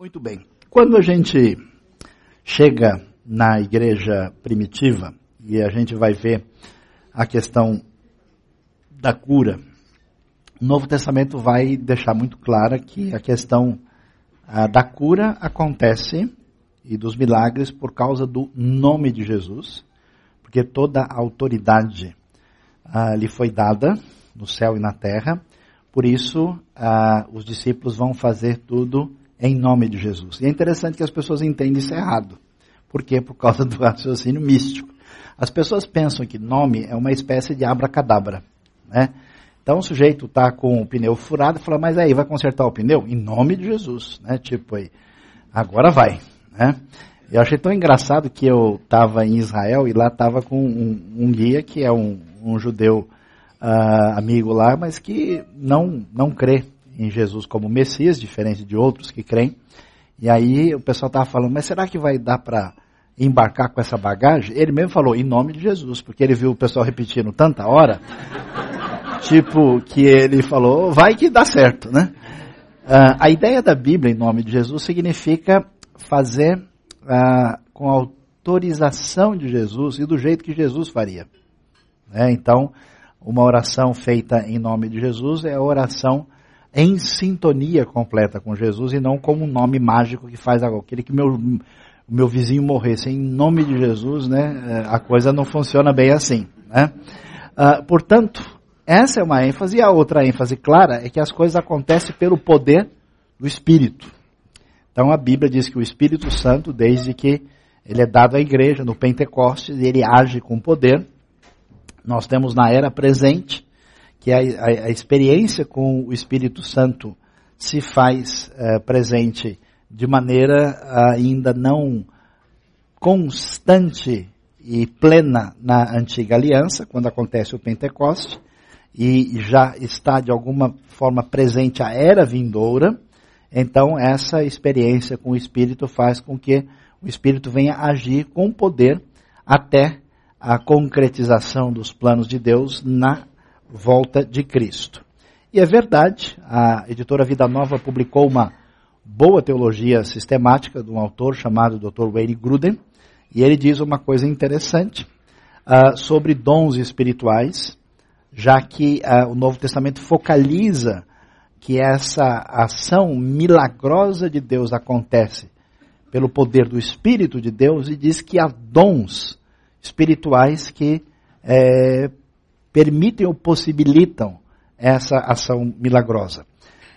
Muito bem. Quando a gente chega na igreja primitiva e a gente vai ver a questão da cura, o Novo Testamento vai deixar muito clara que a questão ah, da cura acontece e dos milagres por causa do nome de Jesus, porque toda a autoridade ah, lhe foi dada no céu e na terra, por isso ah, os discípulos vão fazer tudo em nome de Jesus. E é interessante que as pessoas entendem isso errado. Por quê? Por causa do raciocínio místico. As pessoas pensam que nome é uma espécie de abracadabra, né? Então o sujeito está com o pneu furado e fala, mas aí, vai consertar o pneu? Em nome de Jesus, né? Tipo aí, agora vai, né? Eu achei tão engraçado que eu estava em Israel e lá estava com um, um, guia que é um, um judeu uh, amigo lá, mas que não, não crê em Jesus como Messias, diferente de outros que creem. E aí o pessoal estava falando, mas será que vai dar para embarcar com essa bagagem? Ele mesmo falou, em nome de Jesus, porque ele viu o pessoal repetindo tanta hora, tipo, que ele falou, vai que dá certo, né? Uh, a ideia da Bíblia, em nome de Jesus, significa fazer uh, com a autorização de Jesus e do jeito que Jesus faria. Né? Então, uma oração feita em nome de Jesus é a oração em sintonia completa com Jesus e não como um nome mágico que faz algo. Aquele que meu, meu vizinho morresse em nome de Jesus, né? É, a coisa não funciona bem assim, né? Uh, portanto, essa é uma ênfase e a outra ênfase clara é que as coisas acontecem pelo poder do Espírito. Então a Bíblia diz que o Espírito Santo, desde que ele é dado à igreja no Pentecostes, ele age com poder. Nós temos na era presente que a, a, a experiência com o Espírito Santo se faz uh, presente de maneira ainda não constante e plena na antiga aliança, quando acontece o Pentecoste, e já está de alguma forma presente a era vindoura, então essa experiência com o Espírito faz com que o Espírito venha agir com poder até a concretização dos planos de Deus na volta de Cristo. E é verdade, a editora Vida Nova publicou uma boa teologia sistemática de um autor chamado Dr. Wayne Gruden, e ele diz uma coisa interessante uh, sobre dons espirituais, já que uh, o Novo Testamento focaliza que essa ação milagrosa de Deus acontece pelo poder do Espírito de Deus e diz que há dons espirituais que é, permitem ou possibilitam essa ação milagrosa.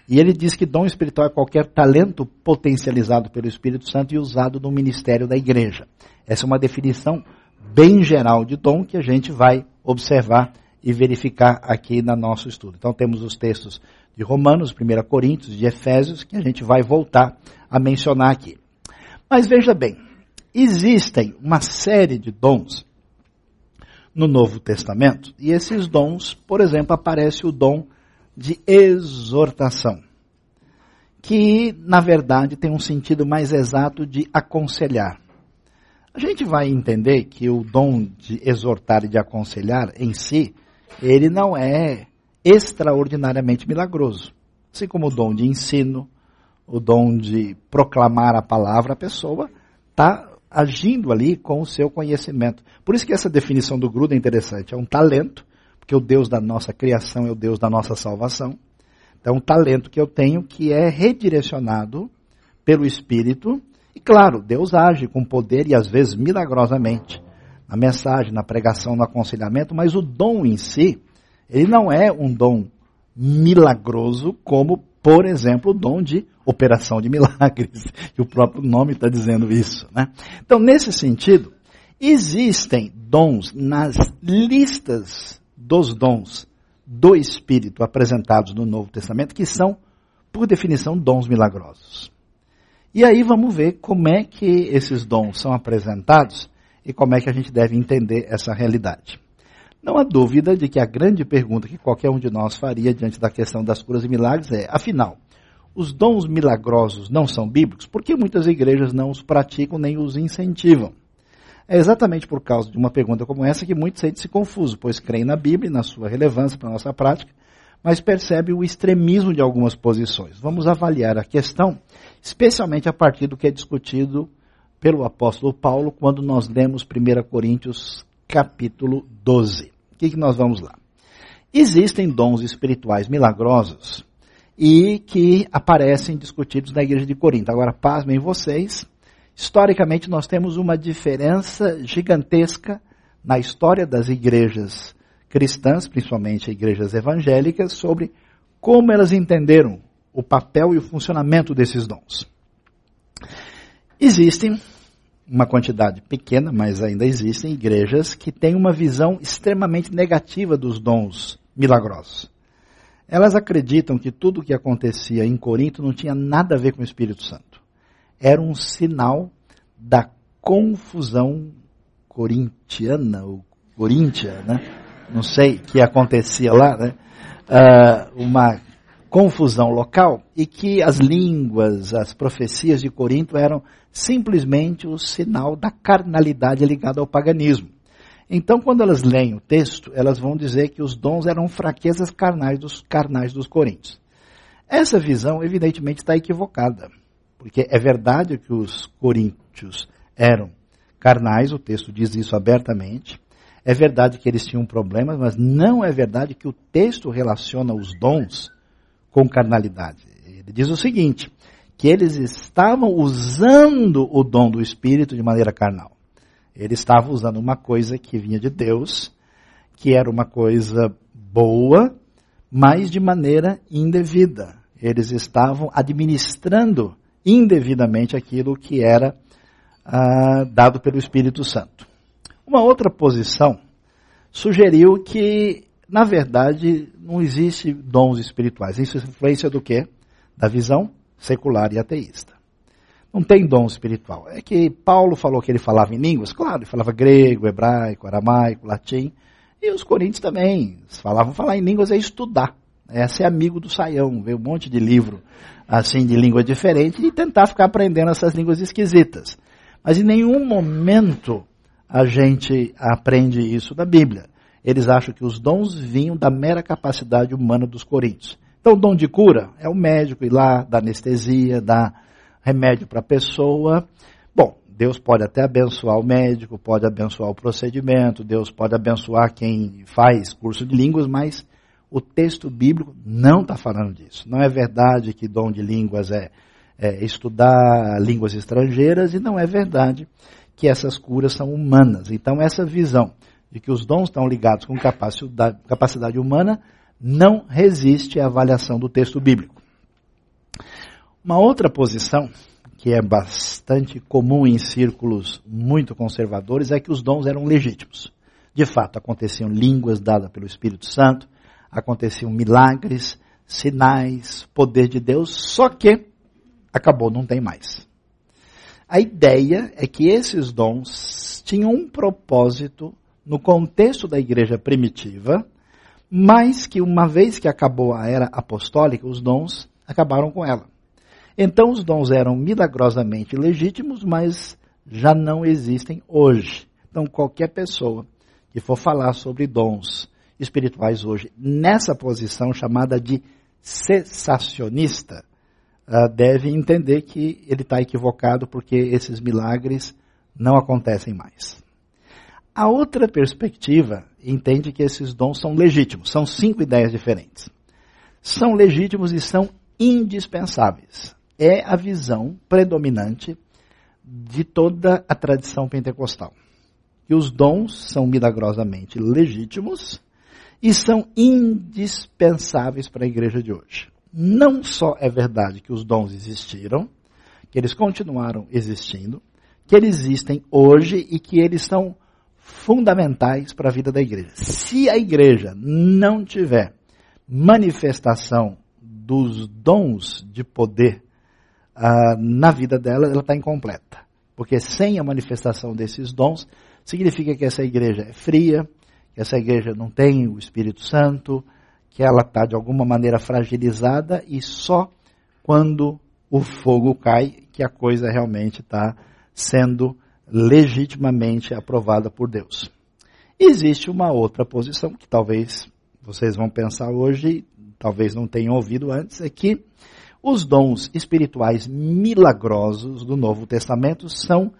E ele diz que dom espiritual é qualquer talento potencializado pelo Espírito Santo e usado no ministério da igreja. Essa é uma definição bem geral de dom que a gente vai observar e verificar aqui no nosso estudo. Então temos os textos de Romanos, 1 Coríntios, de Efésios, que a gente vai voltar a mencionar aqui. Mas veja bem, existem uma série de dons no Novo Testamento. E esses dons, por exemplo, aparece o dom de exortação, que na verdade tem um sentido mais exato de aconselhar. A gente vai entender que o dom de exortar e de aconselhar em si, ele não é extraordinariamente milagroso. Assim como o dom de ensino, o dom de proclamar a palavra, a pessoa está agindo ali com o seu conhecimento. Por isso que essa definição do Gruda é interessante. É um talento, porque o Deus da nossa criação é o Deus da nossa salvação. Então, um talento que eu tenho que é redirecionado pelo Espírito. E claro, Deus age com poder e às vezes milagrosamente na mensagem, na pregação, no aconselhamento, mas o dom em si, ele não é um dom milagroso como por exemplo, o dom de operação de milagres. E o próprio nome está dizendo isso. Né? Então, nesse sentido, existem dons nas listas dos dons do Espírito apresentados no Novo Testamento que são, por definição, dons milagrosos. E aí vamos ver como é que esses dons são apresentados e como é que a gente deve entender essa realidade. Não há dúvida de que a grande pergunta que qualquer um de nós faria diante da questão das curas e milagres é: afinal, os dons milagrosos não são bíblicos? Por que muitas igrejas não os praticam nem os incentivam? É exatamente por causa de uma pergunta como essa que muitos sentem-se confusos, pois creem na Bíblia e na sua relevância para a nossa prática, mas percebe o extremismo de algumas posições. Vamos avaliar a questão, especialmente a partir do que é discutido pelo apóstolo Paulo quando nós lemos 1 Coríntios capítulo 12. O que, que nós vamos lá? Existem dons espirituais milagrosos e que aparecem discutidos na igreja de Corinto. Agora, pasmem vocês, historicamente nós temos uma diferença gigantesca na história das igrejas cristãs, principalmente igrejas evangélicas, sobre como elas entenderam o papel e o funcionamento desses dons. Existem uma quantidade pequena, mas ainda existem igrejas que têm uma visão extremamente negativa dos dons milagrosos. Elas acreditam que tudo o que acontecia em Corinto não tinha nada a ver com o Espírito Santo. Era um sinal da confusão corintiana, ou coríntia, né? Não sei o que acontecia lá, né? Uh, uma confusão local e que as línguas, as profecias de Corinto eram simplesmente o sinal da carnalidade ligada ao paganismo. Então, quando elas leem o texto, elas vão dizer que os dons eram fraquezas carnais dos carnais dos coríntios. Essa visão, evidentemente, está equivocada, porque é verdade que os coríntios eram carnais, o texto diz isso abertamente. É verdade que eles tinham problemas, mas não é verdade que o texto relaciona os dons com carnalidade. Ele diz o seguinte: que eles estavam usando o dom do Espírito de maneira carnal. Ele estava usando uma coisa que vinha de Deus, que era uma coisa boa, mas de maneira indevida. Eles estavam administrando indevidamente aquilo que era ah, dado pelo Espírito Santo. Uma outra posição sugeriu que, na verdade, não existe dons espirituais. Isso é influência do quê? Da visão secular e ateísta não tem dom espiritual. É que Paulo falou que ele falava em línguas, claro, ele falava grego, hebraico, aramaico, latim, e os coríntios também falavam falar em línguas é estudar. É ser amigo do saião, ver um monte de livro assim de língua diferente e tentar ficar aprendendo essas línguas esquisitas. Mas em nenhum momento a gente aprende isso da Bíblia. Eles acham que os dons vinham da mera capacidade humana dos coríntios. Então, o dom de cura é o médico ir lá, dar anestesia, dar remédio para a pessoa. Bom, Deus pode até abençoar o médico, pode abençoar o procedimento, Deus pode abençoar quem faz curso de línguas, mas o texto bíblico não está falando disso. Não é verdade que dom de línguas é, é, estudar línguas estrangeiras e não é verdade que essas curas são humanas. Então, essa visão de que os dons estão ligados com capacidade, capacidade humana não resiste à avaliação do texto bíblico. Uma outra posição, que é bastante comum em círculos muito conservadores, é que os dons eram legítimos. De fato, aconteciam línguas dadas pelo Espírito Santo, aconteciam milagres, sinais, poder de Deus, só que acabou, não tem mais. A ideia é que esses dons tinham um propósito no contexto da igreja primitiva, mas que uma vez que acabou a era apostólica, os dons acabaram com ela. Então os dons eram milagrosamente legítimos, mas já não existem hoje. Então qualquer pessoa que for falar sobre dons espirituais hoje, nessa posição chamada de cessacionista, uh, deve entender que ele está equivocado porque esses milagres não acontecem mais. A outra perspectiva entende que esses dons são legítimos. São cinco ideias diferentes. São legítimos e são indispensáveis é a visão predominante de toda a tradição pentecostal. Que os dons são milagrosamente legítimos e são indispensáveis para a igreja de hoje. Não só é verdade que os dons existiram, que eles continuaram existindo, que eles existem hoje e que eles são fundamentais para a vida da igreja. Se a igreja não tiver manifestação dos dons de poder ah, na vida dela, ela está incompleta. Porque sem a manifestação desses dons, significa que essa igreja é fria, que essa igreja não tem o Espírito Santo, que ela está de alguma maneira fragilizada e só quando o fogo cai que a coisa realmente está sendo legitimamente aprovada por Deus. Existe uma outra posição que talvez vocês vão pensar hoje, talvez não tenham ouvido antes, é que os dons espirituais milagrosos do Novo Testamento são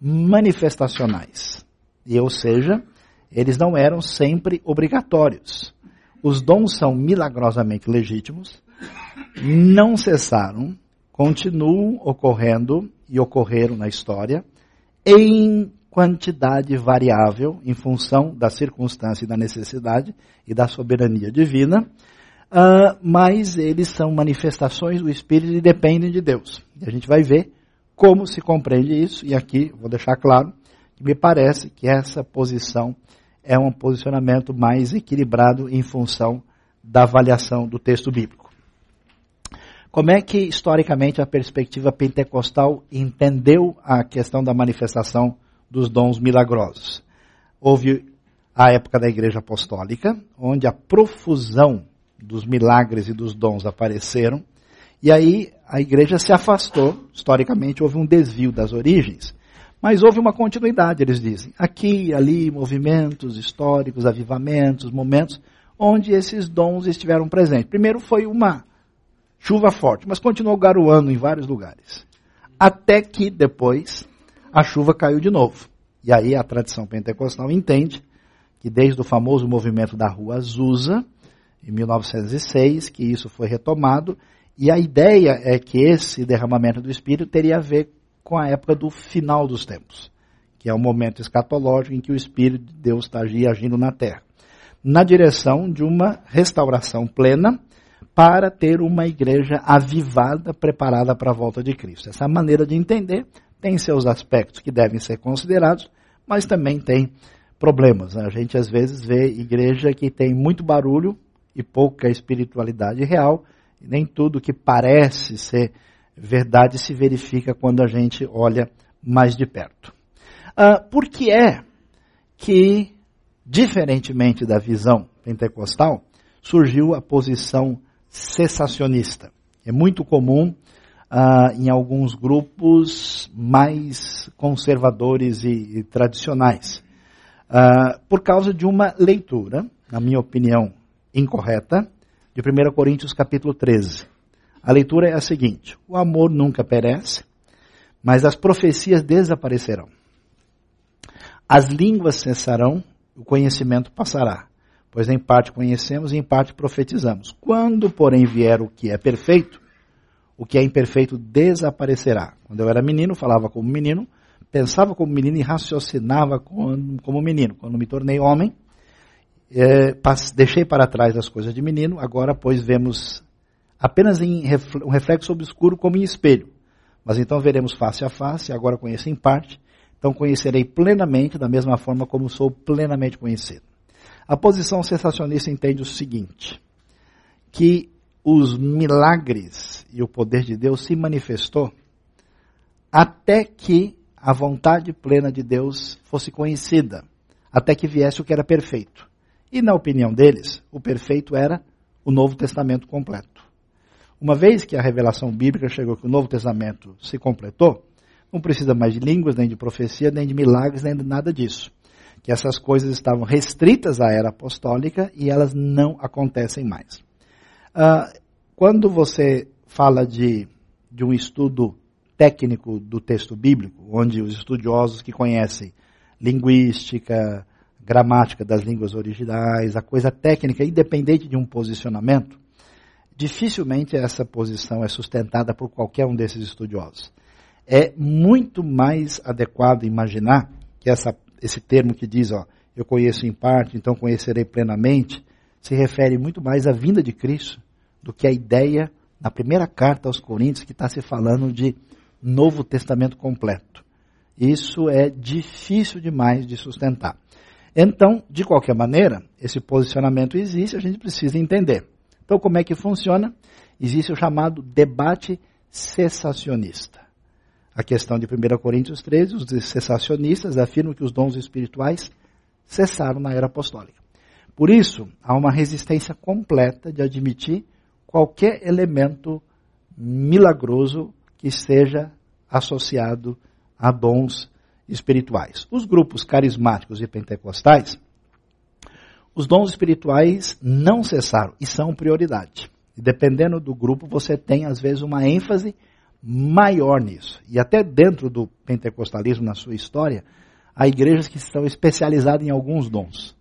manifestacionais. E, ou seja, eles não eram sempre obrigatórios. Os dons são milagrosamente legítimos, não cessaram, continuam ocorrendo e ocorreram na história em quantidade variável em função da circunstância e da necessidade e da soberania divina, uh, mas eles são manifestações do Espírito e dependem de Deus. E a gente vai ver como se compreende isso, e aqui vou deixar claro que me parece que essa posição é um posicionamento mais equilibrado em função da avaliação do texto bíblico. Como é que, historicamente, a perspectiva pentecostal entendeu a questão da manifestação dos dons milagrosos? Houve a época da Igreja Apostólica, onde a profusão dos milagres e dos dons apareceram, e aí a igreja se afastou, historicamente houve um desvio das origens, mas houve uma continuidade, eles dizem. Aqui ali, movimentos históricos, avivamentos, momentos onde esses dons estiveram presentes. Primeiro foi uma chuva forte, mas continuou garoando em vários lugares. Até que depois a chuva caiu de novo. E aí a tradição pentecostal entende que desde o famoso movimento da Rua Azusa, em 1906, que isso foi retomado, e a ideia é que esse derramamento do Espírito teria a ver com a época do final dos tempos, que é o momento escatológico em que o Espírito de Deus está agindo na terra, na direção de uma restauração plena para ter uma igreja avivada, preparada para a volta de Cristo. Essa maneira de entender tem seus aspectos que devem ser considerados, mas também tem problemas. A gente às vezes vê igreja que tem muito barulho e pouca espiritualidade real, nem tudo que parece ser verdade se verifica quando a gente olha mais de perto. Uh, por que é que, diferentemente da visão pentecostal, surgiu a posição cessacionista? É muito comum uh, em alguns grupos mais conservadores e, e tradicionais, uh, por causa de uma leitura, na minha opinião, incorreta, de 1 Coríntios capítulo 13. A leitura é a seguinte: o amor nunca perece, mas as profecias desaparecerão. As línguas cessarão, o conhecimento passará, pois em parte conhecemos e em parte profetizamos. Quando, porém, vier o que é perfeito, o que é imperfeito desaparecerá. Quando eu era menino, falava como menino, pensava como menino e raciocinava como menino. Quando me tornei homem, é, deixei para trás as coisas de menino, agora, pois, vemos apenas em um reflexo obscuro como em espelho. Mas então veremos face a face, agora conheço em parte, então conhecerei plenamente da mesma forma como sou plenamente conhecido. A posição sensacionista entende o seguinte, que os milagres e o poder de Deus se manifestou até que a vontade plena de Deus fosse conhecida, até que viesse o que era perfeito. E na opinião deles, o perfeito era o Novo Testamento completo. Uma vez que a revelação bíblica chegou que o Novo Testamento se completou, não precisa mais de línguas, nem de profecia, nem de milagres, nem de nada disso. Que essas coisas estavam restritas à era apostólica e elas não acontecem mais. Uh, quando você fala de, de um estudo técnico do texto bíblico, onde os estudiosos que conhecem linguística, gramática das línguas originais, a coisa técnica, independente de um posicionamento, dificilmente essa posição é sustentada por qualquer um desses estudiosos. É muito mais adequado imaginar que essa, esse termo que diz, ó, eu conheço em parte, então conhecerei plenamente, se refere muito mais à vinda de Cristo do que a ideia na primeira carta aos Coríntios que está se falando de Novo Testamento completo. Isso é difícil demais de sustentar. Então, de qualquer maneira, esse posicionamento existe, a gente precisa entender. Então, como é que funciona? Existe o chamado debate cessacionista. A questão de 1 Coríntios 13, os cessacionistas afirmam que os dons espirituais cessaram na era apostólica. Por isso, há uma resistência completa de admitir qualquer elemento milagroso que esteja associado a dons espirituais. Os grupos carismáticos e pentecostais, Os dons espirituais não cessaram e são prioridade. Dependendo do grupo, você tem às vezes uma ênfase maior nisso. E até dentro do pentecostalismo, na sua história, há igrejas que estão especializadas em alguns dons.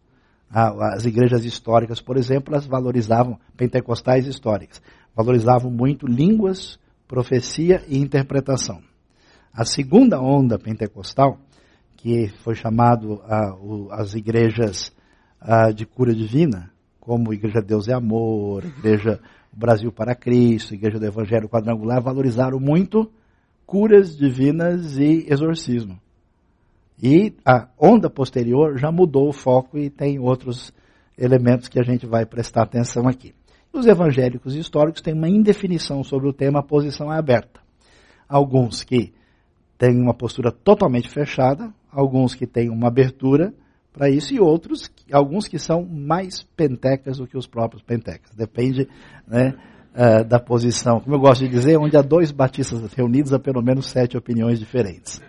As igrejas históricas, por exemplo, elas valorizavam, pentecostais históricas, valorizavam muito línguas, profecia e interpretação. A segunda onda pentecostal, que foi chamado as igrejas de cura divina, como Igreja Deus é Amor, Igreja Brasil para Cristo, Igreja do Evangelho Quadrangular, valorizaram muito curas divinas e exorcismo. E a onda posterior já mudou o foco e tem outros elementos que a gente vai prestar atenção aqui. Os evangélicos históricos têm uma indefinição sobre o tema, a posição é aberta. Alguns que têm uma postura totalmente fechada, alguns que têm uma abertura para isso e outros, alguns que são mais pentecas do que os próprios pentecas. Depende né, uh, da posição. Como eu gosto de dizer, onde há dois batistas reunidos, há pelo menos sete opiniões diferentes.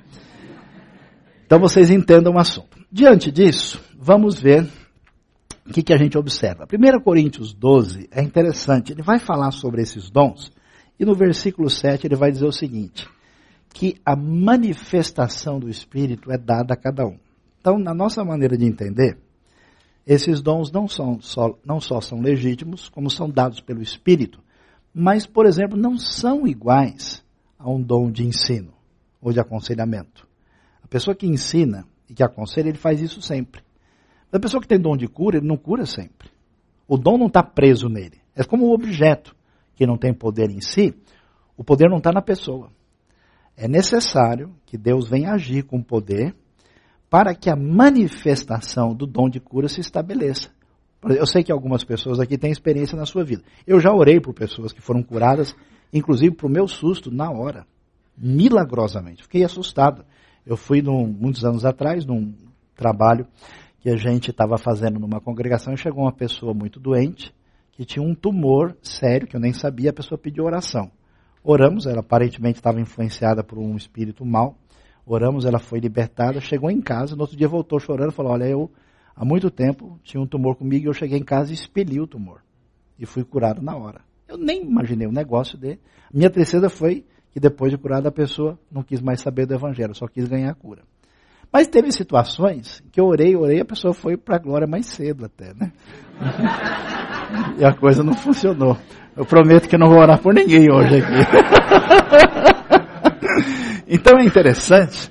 Então vocês entendam o assunto. Diante disso, vamos ver o que, que a gente observa. 1 Coríntios 12 é interessante, ele vai falar sobre esses dons, e no versículo 7 ele vai dizer o seguinte: que a manifestação do Espírito é dada a cada um. Então, na nossa maneira de entender, esses dons não, são só, não só são legítimos, como são dados pelo Espírito, mas, por exemplo, não são iguais a um dom de ensino ou de aconselhamento. A pessoa que ensina e que aconselha, ele faz isso sempre. A pessoa que tem dom de cura, ele não cura sempre. O dom não está preso nele. É como um objeto que não tem poder em si, o poder não está na pessoa. É necessário que Deus venha agir com poder para que a manifestação do dom de cura se estabeleça. Eu sei que algumas pessoas aqui têm experiência na sua vida. Eu já orei por pessoas que foram curadas, inclusive para o meu susto, na hora. Milagrosamente. Fiquei assustado. Eu fui num, muitos anos atrás num trabalho que a gente estava fazendo numa congregação e chegou uma pessoa muito doente que tinha um tumor sério que eu nem sabia. A pessoa pediu oração. Oramos, ela aparentemente estava influenciada por um espírito mau. Oramos, ela foi libertada, chegou em casa, no outro dia voltou chorando, falou: Olha, eu há muito tempo tinha um tumor comigo e eu cheguei em casa e expeli o tumor. E fui curado na hora. Eu nem imaginei o negócio dele. Minha tristeza foi que depois de curada a pessoa não quis mais saber do evangelho, só quis ganhar a cura. Mas teve situações que eu orei, orei, a pessoa foi para a glória mais cedo até, né? e a coisa não funcionou. Eu prometo que não vou orar por ninguém hoje aqui. então é interessante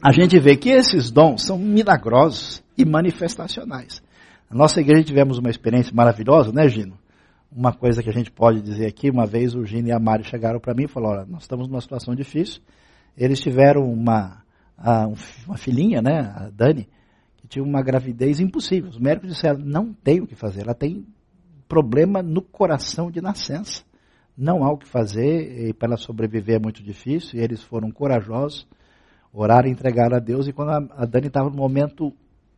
a gente ver que esses dons são milagrosos e manifestacionais. Na nossa igreja tivemos uma experiência maravilhosa, né, Gino? uma coisa que a gente pode dizer aqui, uma vez o Gino e a Mari chegaram para mim e falaram, nós estamos numa situação difícil. Eles tiveram uma, uma filhinha, né, a Dani, que tinha uma gravidez impossível. Os médicos disseram, não tem o que fazer, ela tem problema no coração de nascença. Não há o que fazer, e para sobreviver é muito difícil, e eles foram corajosos, oraram e entregaram a Deus, e quando a Dani estava num momento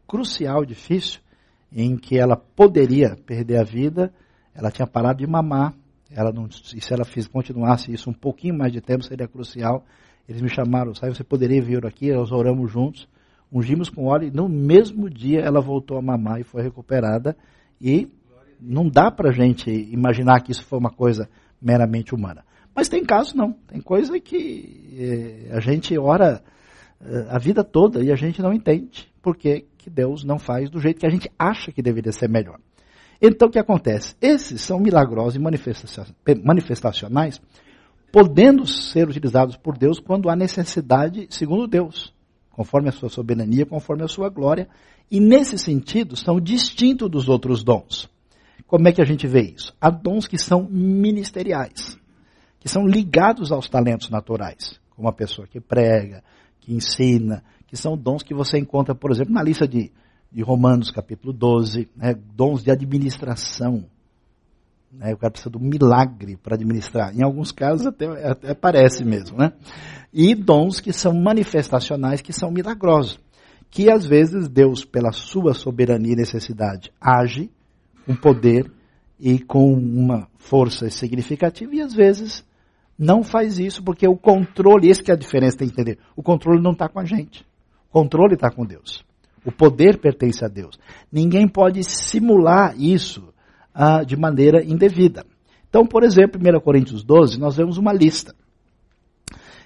crucial, difícil, em que ela poderia perder a vida, ela tinha parado de mamar. Ela não, e se ela fiz, continuasse isso um pouquinho mais de tempo, seria crucial. Eles me chamaram, sabe, você poderia vir aqui, nós oramos juntos, ungimos com óleo, e no mesmo dia ela voltou a mamar e foi recuperada. E não dá para a gente imaginar que isso foi uma coisa meramente humana. Mas tem casos não, tem coisa que eh, a gente ora eh, a vida toda e a gente não entende porque que Deus não faz do jeito que a gente acha que deveria ser melhor. Então o que acontece? Esses são milagrosos e manifestacionais, podendo ser utilizados por Deus quando há necessidade, segundo Deus, conforme a sua soberania, conforme a sua glória, e nesse sentido são distintos dos outros dons. Como é que a gente vê isso? Há dons que são ministeriais, que são ligados aos talentos naturais, como a pessoa que prega, que ensina, que são dons que você encontra, por exemplo, na lista de de Romanos capítulo 12, né, dons de administração. Né, o cara precisa do milagre para administrar. Em alguns casos até, até parece mesmo. Né? E dons que são manifestacionais, que são milagrosos. Que às vezes Deus, pela sua soberania e necessidade, age com poder e com uma força significativa, e às vezes não faz isso, porque o controle, esse que é a diferença, tem que entender. O controle não está com a gente. O controle está com Deus. O poder pertence a Deus. Ninguém pode simular isso ah, de maneira indevida. Então, por exemplo, em 1 Coríntios 12, nós vemos uma lista.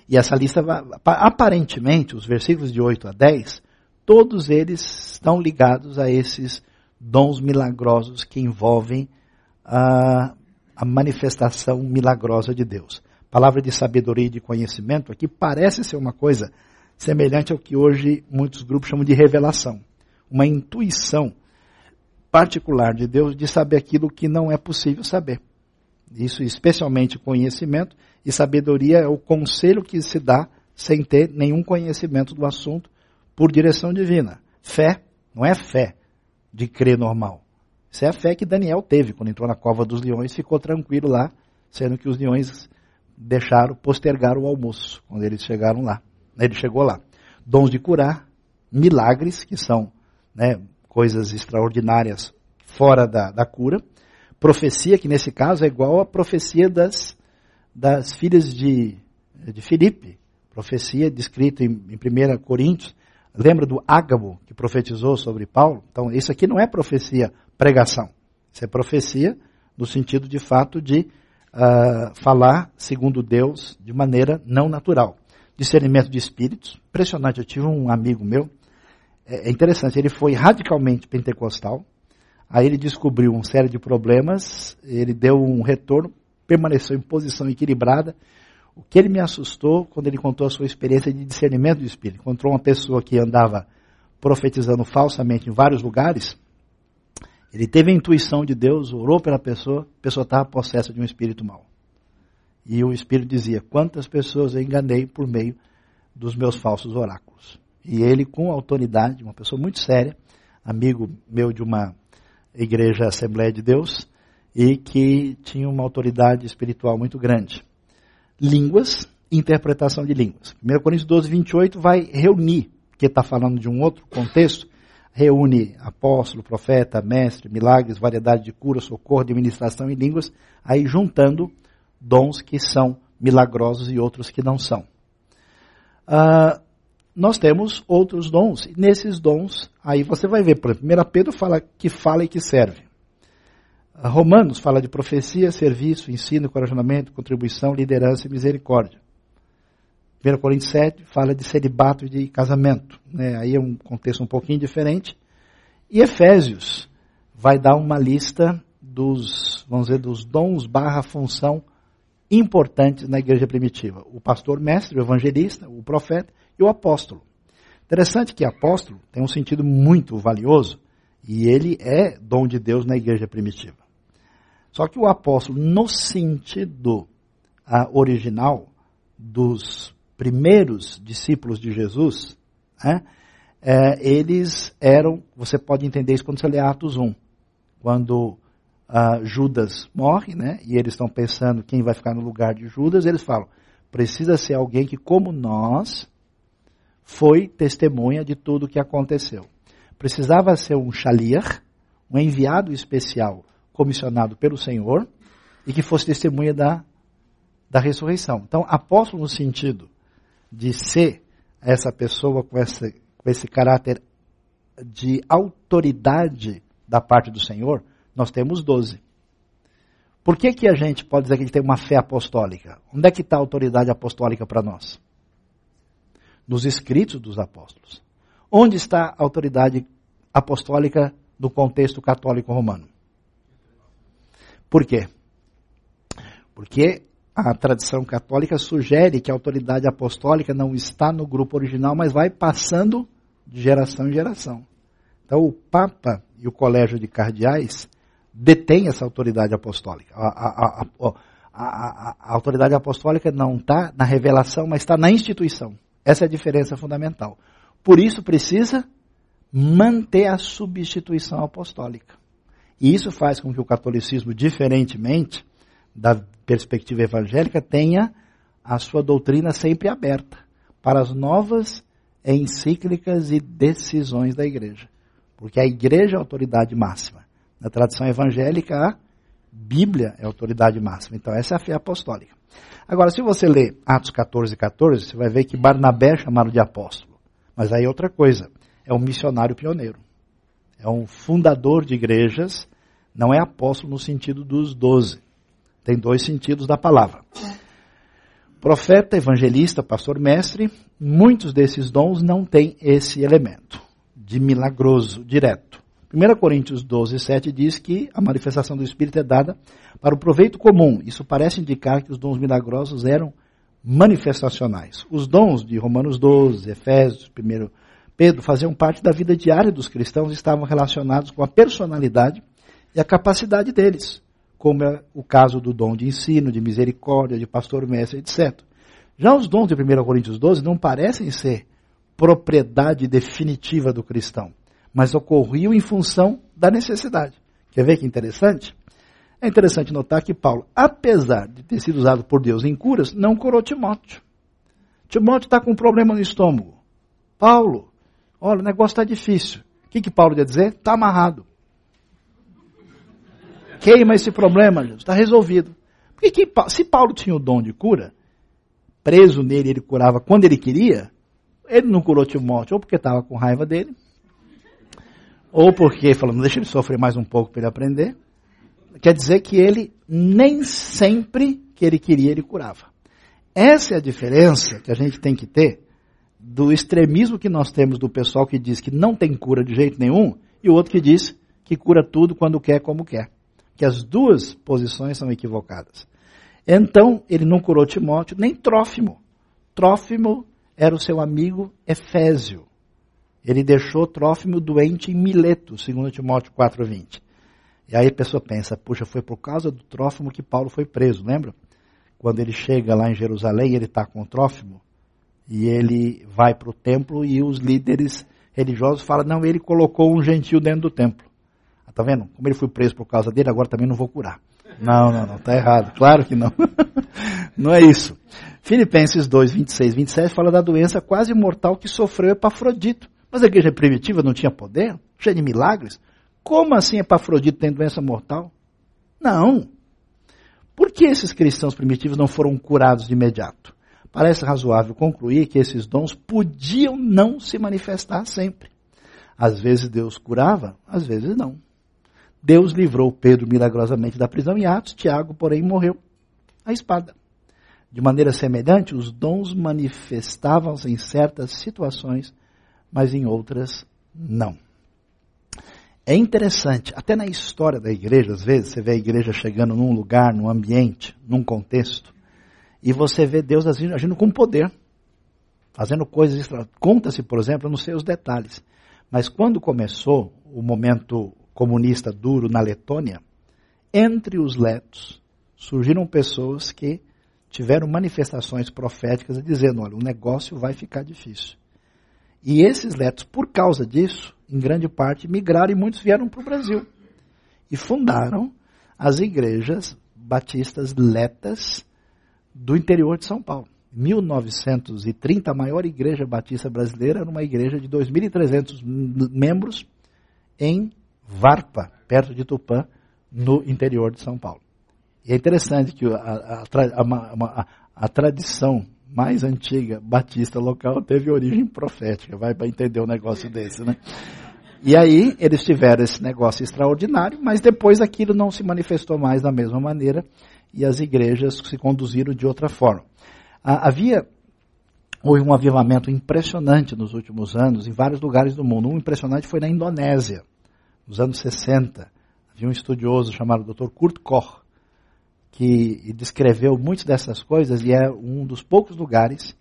E essa lista, aparentemente, os versículos de 8 a 10, todos eles estão ligados a esses dons milagrosos que envolvem a, a manifestação milagrosa de Deus. Palavra de sabedoria e de conhecimento aqui parece ser uma coisa semelhante ao que hoje muitos grupos chamam de revelação. Uma intuição particular de Deus de saber aquilo que não é possível saber. Isso especialmente conhecimento e sabedoria é o conselho que se dá sem ter nenhum conhecimento do assunto por direção divina. Fé não é fé de crer normal. Isso é a fé que Daniel teve quando entrou na cova dos leões, ficou tranquilo lá, sendo que os leões deixaram postergar o almoço quando eles chegaram lá. Ele chegou lá. Dons de curar, milagres, que são né, coisas extraordinárias fora da, da cura. Profecia, que nesse caso é igual à profecia das, das filhas de, de Filipe. Profecia descrita em, em 1 Coríntios. Lembra do Ágabo, que profetizou sobre Paulo? Então, isso aqui não é profecia, pregação. Isso é profecia no sentido de fato de uh, falar segundo Deus de maneira não natural discernimento de espíritos. Impressionante, eu tive um amigo meu, é, é interessante, ele foi radicalmente pentecostal, aí ele descobriu uma série de problemas, ele deu um retorno, permaneceu em posição equilibrada. O que ele me assustou quando ele contou a sua experiência de discernimento de espírito. Encontrou uma pessoa que andava profetizando falsamente em vários lugares. Ele teve a intuição de Deus, orou pela pessoa, a pessoa estava possessa de um espírito mau. E o Espírito dizia: Quantas pessoas eu enganei por meio dos meus falsos oráculos. E ele, com autoridade, uma pessoa muito séria, amigo meu de uma igreja Assembleia de Deus, e que tinha uma autoridade espiritual muito grande. Línguas, interpretação de línguas. 1 Coríntios 12, 28 vai reunir, que está falando de um outro contexto, reúne apóstolo, profeta, mestre, milagres, variedade de cura, socorro, administração e línguas, aí juntando dons que são milagrosos e outros que não são. Uh, nós temos outros dons. Nesses dons, aí você vai ver, por exemplo, 1 Pedro fala que fala e que serve. Romanos fala de profecia, serviço, ensino, encorajamento, contribuição, liderança e misericórdia. 1 Coríntios 7 fala de celibato e de casamento. Né? Aí é um contexto um pouquinho diferente. E Efésios vai dar uma lista dos, vamos dizer, dos dons barra função importantes na igreja primitiva: o pastor mestre, o evangelista, o profeta e o apóstolo. Interessante que apóstolo tem um sentido muito valioso e ele é dom de Deus na igreja primitiva. Só que o apóstolo, no sentido ah, original dos primeiros discípulos de Jesus, né, é, eles eram, você pode entender isso quando você lê Atos 1, quando uh, Judas morre, né? E eles estão pensando quem vai ficar no lugar de Judas. Eles falam: precisa ser alguém que, como nós, foi testemunha de tudo o que aconteceu. Precisava ser um shaliach, um enviado especial comissionado pelo Senhor e que fosse testemunha da, da ressurreição. Então, apóstolo no sentido de ser essa pessoa com esse, com esse caráter de autoridade da parte do Senhor, nós temos 12. Por que, que a gente pode dizer que ele tem uma fé apostólica? Onde é que está a autoridade apostólica para nós? Nos escritos dos apóstolos. Onde está a autoridade apostólica do contexto católico romano? Por quê? Porque a tradição católica sugere que a autoridade apostólica não está no grupo original, mas vai passando de geração em geração. Então, o Papa e o Colégio de Cardeais detém essa autoridade apostólica. A, a, a, a autoridade apostólica não está na revelação, mas está na instituição. Essa é a diferença fundamental. Por isso precisa manter a substituição apostólica. E isso faz com que o catolicismo, diferentemente da perspectiva evangélica, tenha a sua doutrina sempre aberta para as novas encíclicas e decisões da igreja. Porque a igreja é a autoridade máxima. Na tradição evangélica, a Bíblia é a autoridade máxima. Então, essa é a fé apostólica. Agora, se você ler Atos 14, 14, você vai ver que Barnabé é chamado de apóstolo. Mas aí é outra coisa. é um missionário pioneiro. É um fundador de igrejas, não é apóstolo no sentido dos doze. Tem dois sentidos da palavra. Profeta, evangelista, pastor, mestre, muitos desses dons não têm esse elemento de milagroso, direto. 1 Coríntios 12, 7 diz que a manifestação do Espírito é dada para o proveito comum. Isso parece indicar que os dons milagrosos eram manifestacionais. Os dons de Romanos 12, Efésios, 1 Pedro faziam parte da vida diária dos cristãos e estavam relacionados com a personalidade e a capacidade deles, como é o caso do dom de ensino, de misericórdia, de pastor mestre, etc. Já os dons de 1 Coríntios 12 não parecem ser propriedade definitiva do cristão, mas ocorriam em função da necessidade. Quer ver que interessante? É interessante notar que Paulo, apesar de ter sido usado por Deus em curas, não curou Timóteo. Timóteo está com um problema no estômago. Paulo, olha, o negócio está difícil. O que, que Paulo ia dizer? Está amarrado. Queima esse problema, Jesus, está resolvido. Porque que, se Paulo tinha o dom de cura, preso nele ele curava quando ele queria, ele não curou Timóteo, ou porque estava com raiva dele, ou porque falando, deixa ele sofrer mais um pouco para ele aprender. Quer dizer que ele nem sempre que ele queria ele curava. Essa é a diferença que a gente tem que ter do extremismo que nós temos do pessoal que diz que não tem cura de jeito nenhum e o outro que diz que cura tudo quando quer, como quer. Que as duas posições são equivocadas. Então, ele não curou Timóteo, nem Trófimo. Trófimo era o seu amigo Efésio. Ele deixou Trófimo doente em Mileto, segundo Timóteo 4,20. E aí a pessoa pensa, puxa, foi por causa do Trófimo que Paulo foi preso, lembra? Quando ele chega lá em Jerusalém, ele está com o Trófimo, e ele vai para o templo e os líderes religiosos falam, não, ele colocou um gentil dentro do templo. Ah, tá vendo? Como ele foi preso por causa dele, agora também não vou curar. Não, não, não, está errado. Claro que não. não é isso. Filipenses 2, 26, 27 fala da doença quase mortal que sofreu Epafrodito. Mas a igreja primitiva não tinha poder? Cheia de milagres? Como assim Epafrodito tem doença mortal? Não. Por que esses cristãos primitivos não foram curados de imediato? Parece razoável concluir que esses dons podiam não se manifestar sempre. Às vezes Deus curava, às vezes não. Deus livrou Pedro milagrosamente da prisão em Atos, Tiago, porém, morreu à espada. De maneira semelhante, os dons manifestavam-se em certas situações, mas em outras não. É interessante, até na história da igreja, às vezes, você vê a igreja chegando num lugar, num ambiente, num contexto, e você vê Deus agindo, agindo com poder, fazendo coisas extra. Conta-se, por exemplo, eu não sei os detalhes, mas quando começou o momento comunista duro na Letônia, entre os letos surgiram pessoas que tiveram manifestações proféticas dizendo: olha, o negócio vai ficar difícil. E esses letos, por causa disso, em grande parte migraram e muitos vieram para o Brasil. E fundaram as igrejas batistas letas do interior de São Paulo. 1930, a maior igreja batista brasileira era uma igreja de 2.300 membros em Varpa, perto de Tupã, no interior de São Paulo. E é interessante que a, a, a, a tradição mais antiga batista local teve origem profética, vai para entender um negócio desse, né? E aí eles tiveram esse negócio extraordinário, mas depois aquilo não se manifestou mais da mesma maneira e as igrejas se conduziram de outra forma. Havia houve um avivamento impressionante nos últimos anos em vários lugares do mundo. Um impressionante foi na Indonésia nos anos 60, havia um estudioso chamado Dr. Kurt Koch, que descreveu muitas dessas coisas e é um dos poucos lugares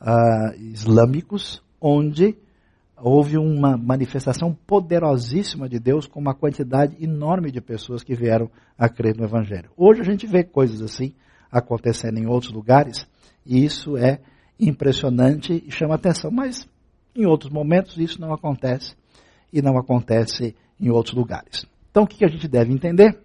uh, islâmicos onde houve uma manifestação poderosíssima de Deus com uma quantidade enorme de pessoas que vieram a crer no Evangelho. Hoje a gente vê coisas assim acontecendo em outros lugares e isso é impressionante e chama atenção, mas em outros momentos isso não acontece e não acontece em outros lugares. Então, o que a gente deve entender?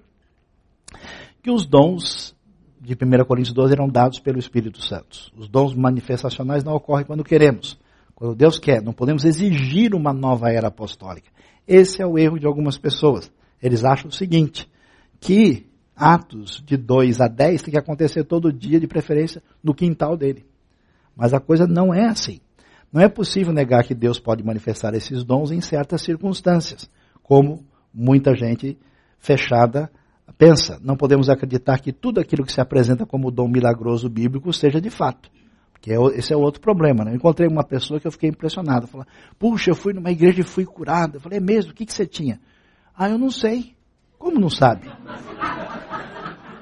Que os dons de 1 Coríntios 12 eram dados pelo Espírito Santo. Os dons manifestacionais não ocorrem quando queremos, quando Deus quer. Não podemos exigir uma nova era apostólica. Esse é o erro de algumas pessoas. Eles acham o seguinte, que Atos de 2 a 10 tem que acontecer todo dia, de preferência no quintal dele. Mas a coisa não é assim. Não é possível negar que Deus pode manifestar esses dons em certas circunstâncias, como muita gente fechada pensa. Não podemos acreditar que tudo aquilo que se apresenta como dom milagroso bíblico seja de fato. Porque é esse é outro problema. Né? Eu encontrei uma pessoa que eu fiquei impressionado. Falou, puxa, eu fui numa igreja e fui curado. Eu falei, é mesmo? O que, que você tinha? Ah, eu não sei. Como não sabe?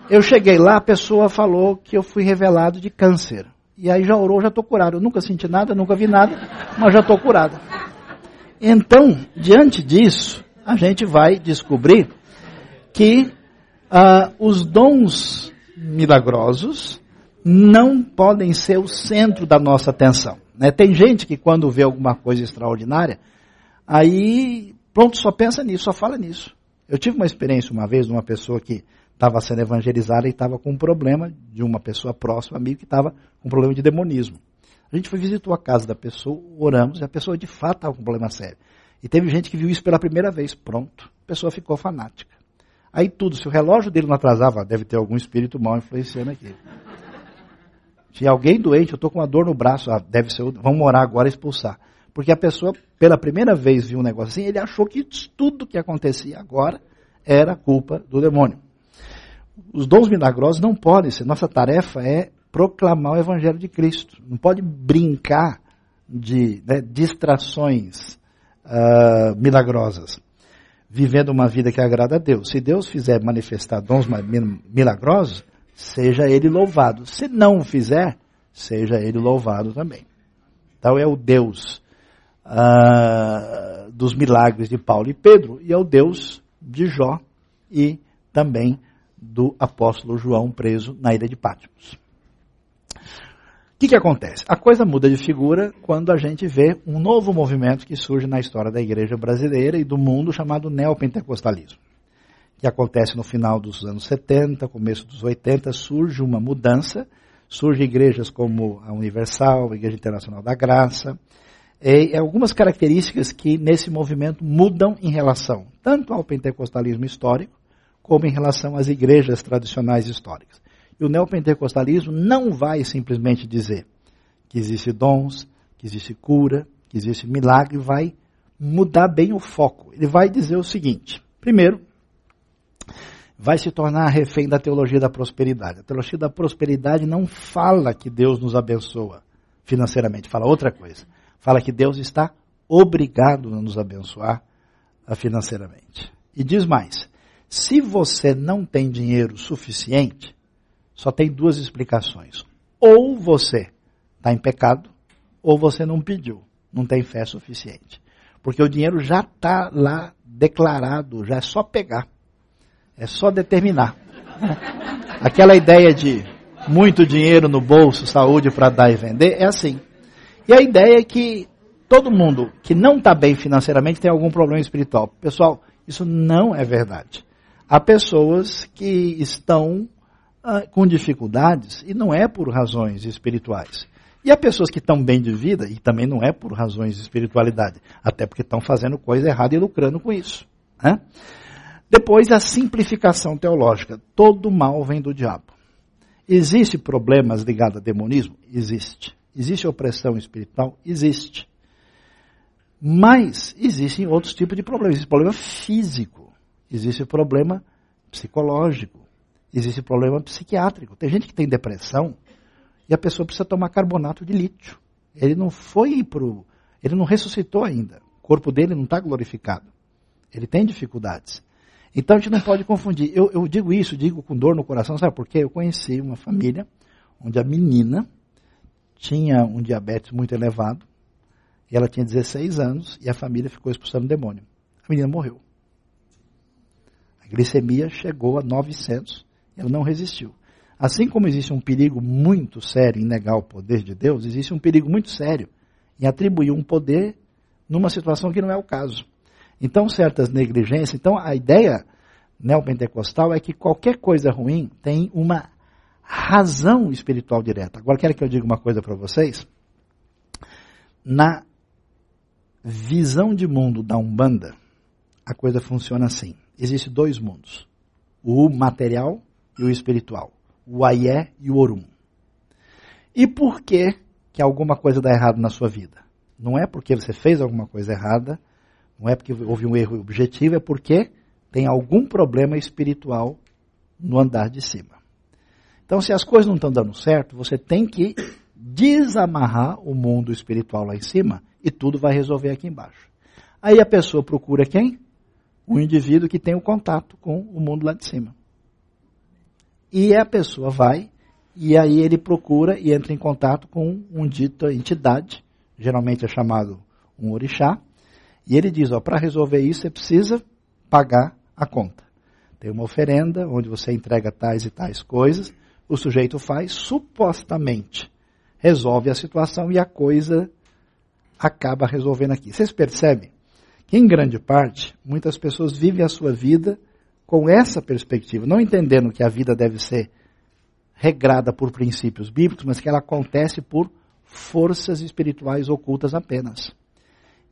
Eu cheguei lá, a pessoa falou que eu fui revelado de câncer. E aí já orou, já estou curado. Eu nunca senti nada, nunca vi nada, mas já estou curado. Então, diante disso, a gente vai descobrir que ah, os dons milagrosos não podem ser o centro da nossa atenção. Né? Tem gente que quando vê alguma coisa extraordinária, aí pronto, só pensa nisso, só fala nisso. Eu tive uma experiência uma vez de uma pessoa que estava sendo evangelizada e estava com um problema de uma pessoa próxima, amigo, que estava com um problema de demonismo. A gente foi visitou a casa da pessoa, oramos, e a pessoa de fato estava com um problema sério. E teve gente que viu isso pela primeira vez, pronto. A pessoa ficou fanática. Aí tudo, se o relógio dele não atrasava, deve ter algum espírito mal influenciando aqui. Tinha alguém doente, eu estou com uma dor no braço, ah, deve ser, vamos morar agora e expulsar. Porque a pessoa, pela primeira vez, viu um negócio assim, ele achou que tudo que acontecia agora era culpa do demônio. Os dons milagrosos não podem ser, nossa tarefa é proclamar o Evangelho de Cristo. Não pode brincar de né, distrações uh, milagrosas. Vivendo uma vida que agrada a Deus. Se Deus fizer manifestar dons milagrosos, seja ele louvado. Se não o fizer, seja ele louvado também. Então é o Deus uh, dos milagres de Paulo e Pedro e é o Deus de Jó e também do apóstolo João preso na ilha de Patmos. O que, que acontece? A coisa muda de figura quando a gente vê um novo movimento que surge na história da igreja brasileira e do mundo chamado neopentecostalismo que acontece no final dos anos 70, começo dos 80, surge uma mudança, surgem igrejas como a Universal, a Igreja Internacional da Graça, e algumas características que nesse movimento mudam em relação tanto ao pentecostalismo histórico, como em relação às igrejas tradicionais históricas. E o neopentecostalismo não vai simplesmente dizer que existe dons, que existe cura, que existe milagre, vai mudar bem o foco. Ele vai dizer o seguinte: primeiro, vai se tornar refém da teologia da prosperidade. A teologia da prosperidade não fala que Deus nos abençoa financeiramente, fala outra coisa. Fala que Deus está obrigado a nos abençoar financeiramente. E diz mais: se você não tem dinheiro suficiente, só tem duas explicações. Ou você está em pecado, ou você não pediu, não tem fé suficiente. Porque o dinheiro já está lá declarado, já é só pegar. É só determinar. Aquela ideia de muito dinheiro no bolso, saúde para dar e vender, é assim. E a ideia é que todo mundo que não está bem financeiramente tem algum problema espiritual. Pessoal, isso não é verdade. Há pessoas que estão ah, com dificuldades e não é por razões espirituais. E há pessoas que estão bem de vida e também não é por razões de espiritualidade, até porque estão fazendo coisa errada e lucrando com isso. Né? Depois, a simplificação teológica. Todo mal vem do diabo. Existe problemas ligados a demonismo? Existe. Existe opressão espiritual? Existe. Mas existem outros tipos de problemas. Existe problema físico. Existe problema psicológico. Existe problema psiquiátrico. Tem gente que tem depressão e a pessoa precisa tomar carbonato de lítio. Ele não foi pro. Ele não ressuscitou ainda. O corpo dele não está glorificado. Ele tem dificuldades. Então a gente não pode confundir. Eu, eu digo isso, digo com dor no coração, sabe por quê? Eu conheci uma família onde a menina tinha um diabetes muito elevado, e ela tinha 16 anos, e a família ficou expulsando o demônio. A menina morreu. A glicemia chegou a 900, e ela não resistiu. Assim como existe um perigo muito sério em negar o poder de Deus, existe um perigo muito sério em atribuir um poder numa situação que não é o caso. Então, certas negligências. Então, a ideia neopentecostal é que qualquer coisa ruim tem uma razão espiritual direta. Agora, quero que eu diga uma coisa para vocês. Na visão de mundo da Umbanda, a coisa funciona assim. Existem dois mundos: o material e o espiritual. O Ayé e o Orum. E por que, que alguma coisa dá errado na sua vida? Não é porque você fez alguma coisa errada, não é porque houve um erro objetivo, é porque tem algum problema espiritual no andar de cima. Então, se as coisas não estão dando certo, você tem que desamarrar o mundo espiritual lá em cima e tudo vai resolver aqui embaixo. Aí a pessoa procura quem? Um indivíduo que tem o contato com o mundo lá de cima. E a pessoa vai, e aí ele procura e entra em contato com um dita entidade, geralmente é chamado um orixá, e ele diz, ó, para resolver isso você precisa pagar a conta. Tem uma oferenda onde você entrega tais e tais coisas, o sujeito faz, supostamente resolve a situação e a coisa acaba resolvendo aqui. Vocês percebem que, em grande parte, muitas pessoas vivem a sua vida com essa perspectiva, não entendendo que a vida deve ser regrada por princípios bíblicos, mas que ela acontece por forças espirituais ocultas apenas.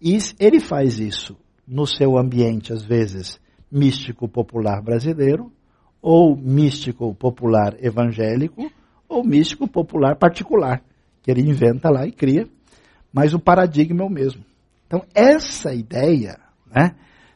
E ele faz isso no seu ambiente, às vezes, místico popular brasileiro, ou místico popular evangélico, ou místico popular particular, que ele inventa lá e cria, mas o paradigma é o mesmo. Então, essa ideia, né,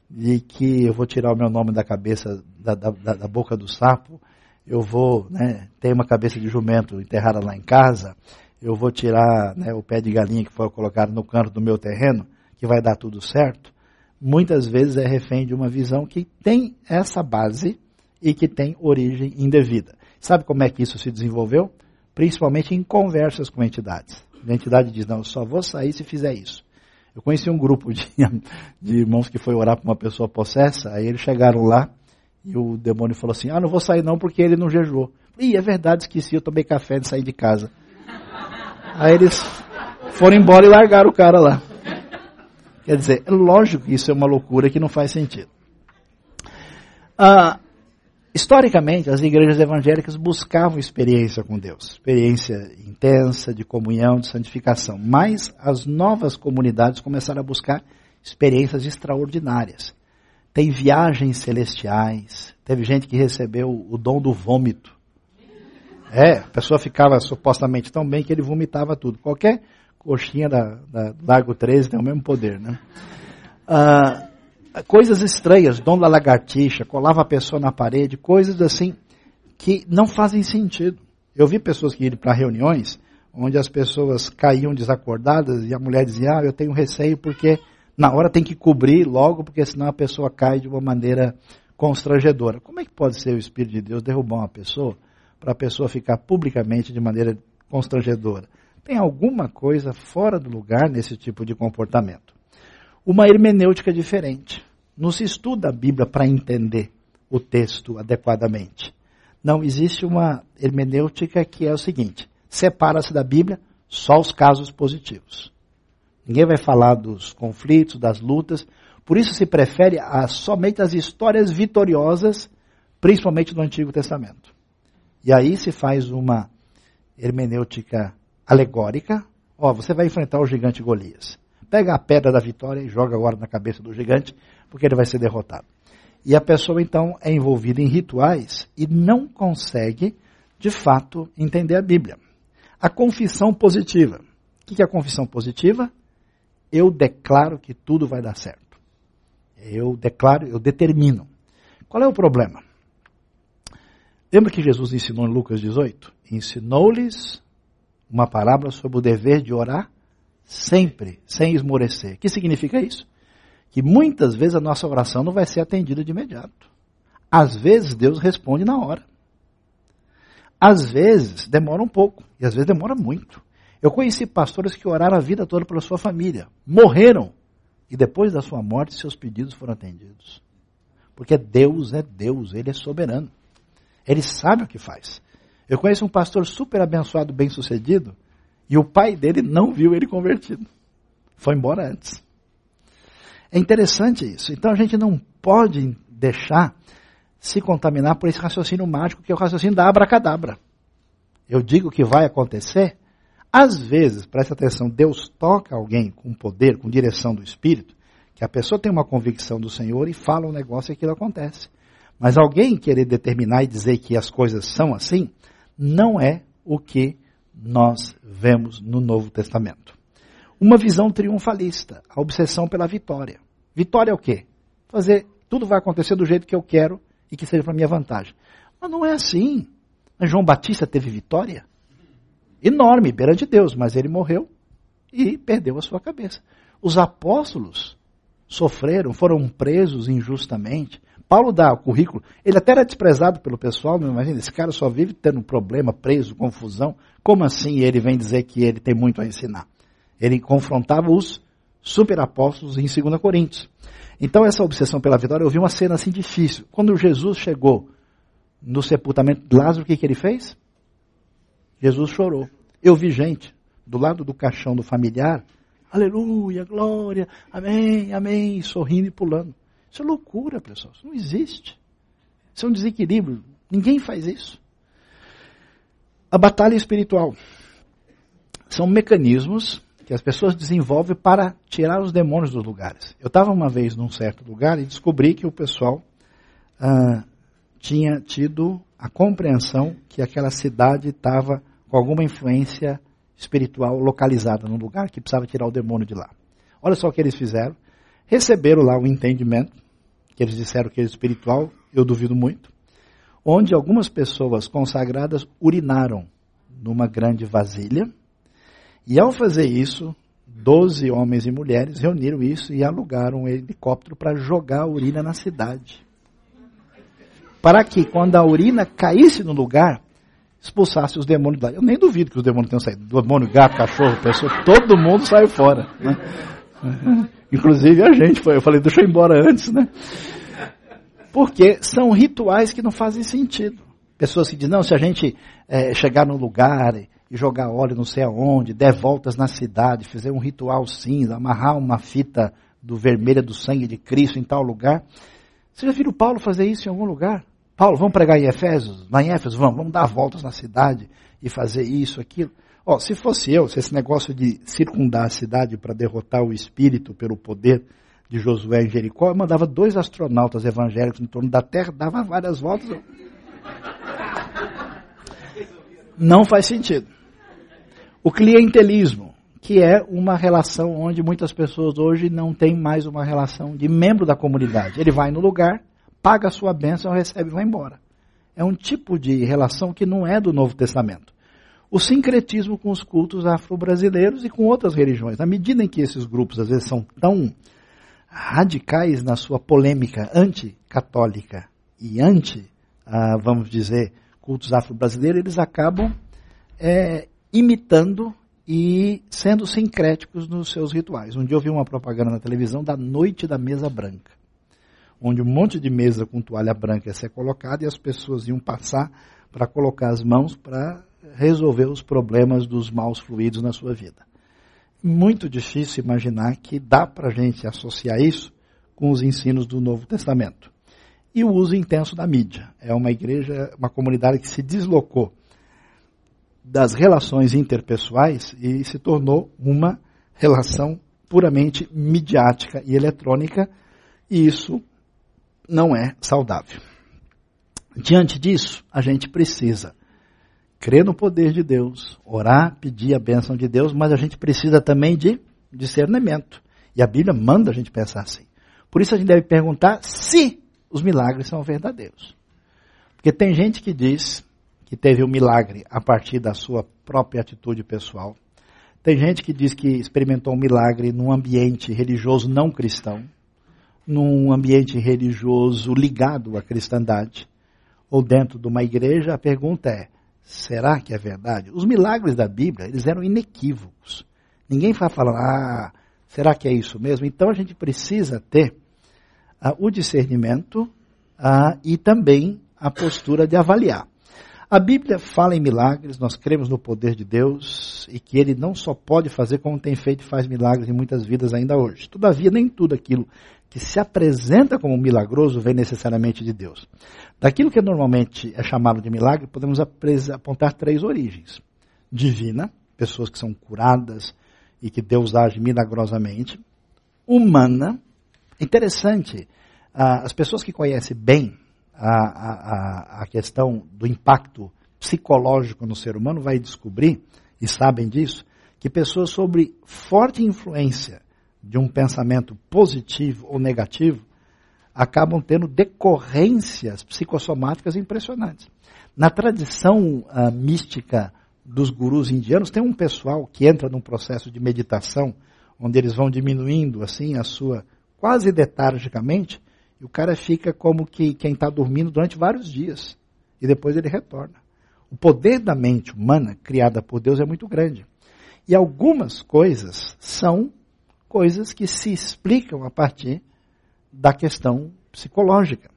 de que eu vou tirar o meu nome da cabeça, da, da, da boca do sapo, eu vou né, ter uma cabeça de jumento enterrada lá em casa, eu vou tirar né, o pé de galinha que foi colocado no canto do meu terreno, que vai dar tudo certo, muitas vezes é refém de uma visão que tem essa base e que tem origem indevida. Sabe como é que isso se desenvolveu? Principalmente em conversas com entidades. A entidade diz, não, eu só vou sair se fizer isso. Eu conheci um grupo de, de irmãos que foi orar para uma pessoa possessa, aí eles chegaram lá e o demônio falou assim: Ah, não vou sair não porque ele não jejuou. Ih, é verdade, esqueci, eu tomei café de sair de casa. Aí eles foram embora e largaram o cara lá. Quer dizer, é lógico que isso é uma loucura que não faz sentido. Ah, Historicamente, as igrejas evangélicas buscavam experiência com Deus, experiência intensa de comunhão, de santificação. Mas as novas comunidades começaram a buscar experiências extraordinárias. Tem viagens celestiais, teve gente que recebeu o dom do vômito. É, a pessoa ficava supostamente tão bem que ele vomitava tudo. Qualquer coxinha da, da Largo 13 tem o mesmo poder, né? Ah, coisas estranhas, dom da lagartixa, colava a pessoa na parede, coisas assim que não fazem sentido. Eu vi pessoas que iam para reuniões onde as pessoas caíam desacordadas e a mulher dizia, ah, eu tenho receio porque na hora tem que cobrir logo, porque senão a pessoa cai de uma maneira constrangedora. Como é que pode ser o Espírito de Deus derrubar uma pessoa para a pessoa ficar publicamente de maneira constrangedora? Tem alguma coisa fora do lugar nesse tipo de comportamento uma hermenêutica diferente. Não se estuda a Bíblia para entender o texto adequadamente. Não existe uma hermenêutica que é o seguinte: separa-se da Bíblia só os casos positivos. Ninguém vai falar dos conflitos, das lutas. Por isso se prefere a, somente as histórias vitoriosas, principalmente do Antigo Testamento. E aí se faz uma hermenêutica alegórica. Ó, você vai enfrentar o gigante Golias pega a pedra da vitória e joga agora na cabeça do gigante, porque ele vai ser derrotado. E a pessoa então é envolvida em rituais e não consegue, de fato, entender a Bíblia. A confissão positiva. O que é a confissão positiva? Eu declaro que tudo vai dar certo. Eu declaro, eu determino. Qual é o problema? Lembra que Jesus ensinou em Lucas 18? Ensinou-lhes uma parábola sobre o dever de orar Sempre, sem esmorecer. O que significa isso? Que muitas vezes a nossa oração não vai ser atendida de imediato. Às vezes Deus responde na hora. Às vezes demora um pouco, e às vezes demora muito. Eu conheci pastores que oraram a vida toda pela sua família, morreram, e depois da sua morte seus pedidos foram atendidos. Porque Deus é Deus, Ele é soberano. Ele sabe o que faz. Eu conheço um pastor super abençoado, bem sucedido, e o pai dele não viu ele convertido. Foi embora antes. É interessante isso. Então a gente não pode deixar se contaminar por esse raciocínio mágico que é o raciocínio da abracadabra. Eu digo que vai acontecer. Às vezes, preste atenção, Deus toca alguém com poder, com direção do Espírito, que a pessoa tem uma convicção do Senhor e fala um negócio e aquilo acontece. Mas alguém querer determinar e dizer que as coisas são assim, não é o que nós vemos no Novo Testamento. uma visão triunfalista, a obsessão pela vitória. Vitória é o quê? Fazer, tudo vai acontecer do jeito que eu quero e que seja para minha vantagem. Mas não é assim. João Batista teve vitória enorme perante Deus, mas ele morreu e perdeu a sua cabeça. Os apóstolos sofreram, foram presos injustamente. Paulo dá o currículo, ele até era desprezado pelo pessoal, não imagina, esse cara só vive tendo problema, preso, confusão. Como assim ele vem dizer que ele tem muito a ensinar? Ele confrontava os superapóstolos em 2 Coríntios. Então essa obsessão pela vitória, eu vi uma cena assim difícil. Quando Jesus chegou no sepultamento de Lázaro, o que, que ele fez? Jesus chorou. Eu vi gente do lado do caixão do familiar, aleluia, glória, amém, amém, sorrindo e pulando. Isso é loucura, pessoal. Isso não existe. Isso é um desequilíbrio. Ninguém faz isso. A batalha espiritual são mecanismos que as pessoas desenvolvem para tirar os demônios dos lugares. Eu estava uma vez num certo lugar e descobri que o pessoal ah, tinha tido a compreensão que aquela cidade estava com alguma influência espiritual localizada no lugar que precisava tirar o demônio de lá. Olha só o que eles fizeram. Receberam lá o entendimento, eles disseram que é espiritual, eu duvido muito, onde algumas pessoas consagradas urinaram numa grande vasilha, e ao fazer isso, doze homens e mulheres reuniram isso e alugaram um helicóptero para jogar a urina na cidade. Para que quando a urina caísse no lugar, expulsasse os demônios lá. Eu nem duvido que os demônios tenham saído. Demônio, gato, cachorro, pessoa, todo mundo saiu fora. Né? Inclusive a gente. Eu falei, deixa eu ir embora antes, né? Porque são rituais que não fazem sentido. Pessoas que dizem, não, se a gente é, chegar no lugar e jogar óleo não sei aonde, der voltas na cidade, fazer um ritual cinza, amarrar uma fita do vermelha do sangue de Cristo em tal lugar. Você já viu Paulo fazer isso em algum lugar? Paulo, vamos pregar em Efésios? Em Éfeso, vamos, vamos dar voltas na cidade e fazer isso, aquilo. Ó, se fosse eu, se esse negócio de circundar a cidade para derrotar o espírito pelo poder de Josué em Jericó, eu mandava dois astronautas evangélicos em torno da terra, dava várias voltas. Não faz sentido. O clientelismo, que é uma relação onde muitas pessoas hoje não têm mais uma relação de membro da comunidade. Ele vai no lugar, paga a sua bênção, recebe e vai embora. É um tipo de relação que não é do Novo Testamento. O sincretismo com os cultos afro-brasileiros e com outras religiões. Na medida em que esses grupos às vezes são tão radicais na sua polêmica anti-católica e anti, ah, vamos dizer, cultos afro-brasileiros, eles acabam é, imitando e sendo sincréticos nos seus rituais. Um dia eu vi uma propaganda na televisão da Noite da Mesa Branca onde um monte de mesa com toalha branca ia ser colocada e as pessoas iam passar para colocar as mãos para resolver os problemas dos maus fluidos na sua vida. Muito difícil imaginar que dá para a gente associar isso com os ensinos do Novo Testamento. E o uso intenso da mídia. É uma igreja, uma comunidade que se deslocou das relações interpessoais e se tornou uma relação puramente midiática e eletrônica, e isso não é saudável. Diante disso, a gente precisa crer no poder de Deus, orar, pedir a bênção de Deus, mas a gente precisa também de discernimento. E a Bíblia manda a gente pensar assim. Por isso a gente deve perguntar se os milagres são verdadeiros. Porque tem gente que diz que teve um milagre a partir da sua própria atitude pessoal. Tem gente que diz que experimentou um milagre num ambiente religioso não cristão num ambiente religioso ligado à cristandade, ou dentro de uma igreja, a pergunta é: será que é verdade? Os milagres da Bíblia, eles eram inequívocos. Ninguém vai falar, ah, será que é isso mesmo? Então a gente precisa ter ah, o discernimento ah, e também a postura de avaliar. A Bíblia fala em milagres, nós cremos no poder de Deus e que Ele não só pode fazer, como tem feito e faz milagres em muitas vidas ainda hoje. Todavia, nem tudo aquilo que se apresenta como milagroso vem necessariamente de Deus. Daquilo que normalmente é chamado de milagre, podemos apontar três origens: divina, pessoas que são curadas e que Deus age milagrosamente, humana, interessante, as pessoas que conhecem bem a, a, a questão do impacto psicológico no ser humano vai descobrir, e sabem disso, que pessoas sobre forte influência de um pensamento positivo ou negativo acabam tendo decorrências psicossomáticas impressionantes. Na tradição uh, mística dos gurus indianos, tem um pessoal que entra num processo de meditação, onde eles vão diminuindo assim a sua, quase letargicamente, e o cara fica como que quem está dormindo durante vários dias, e depois ele retorna. O poder da mente humana, criada por Deus, é muito grande. E algumas coisas são coisas que se explicam a partir da questão psicológica.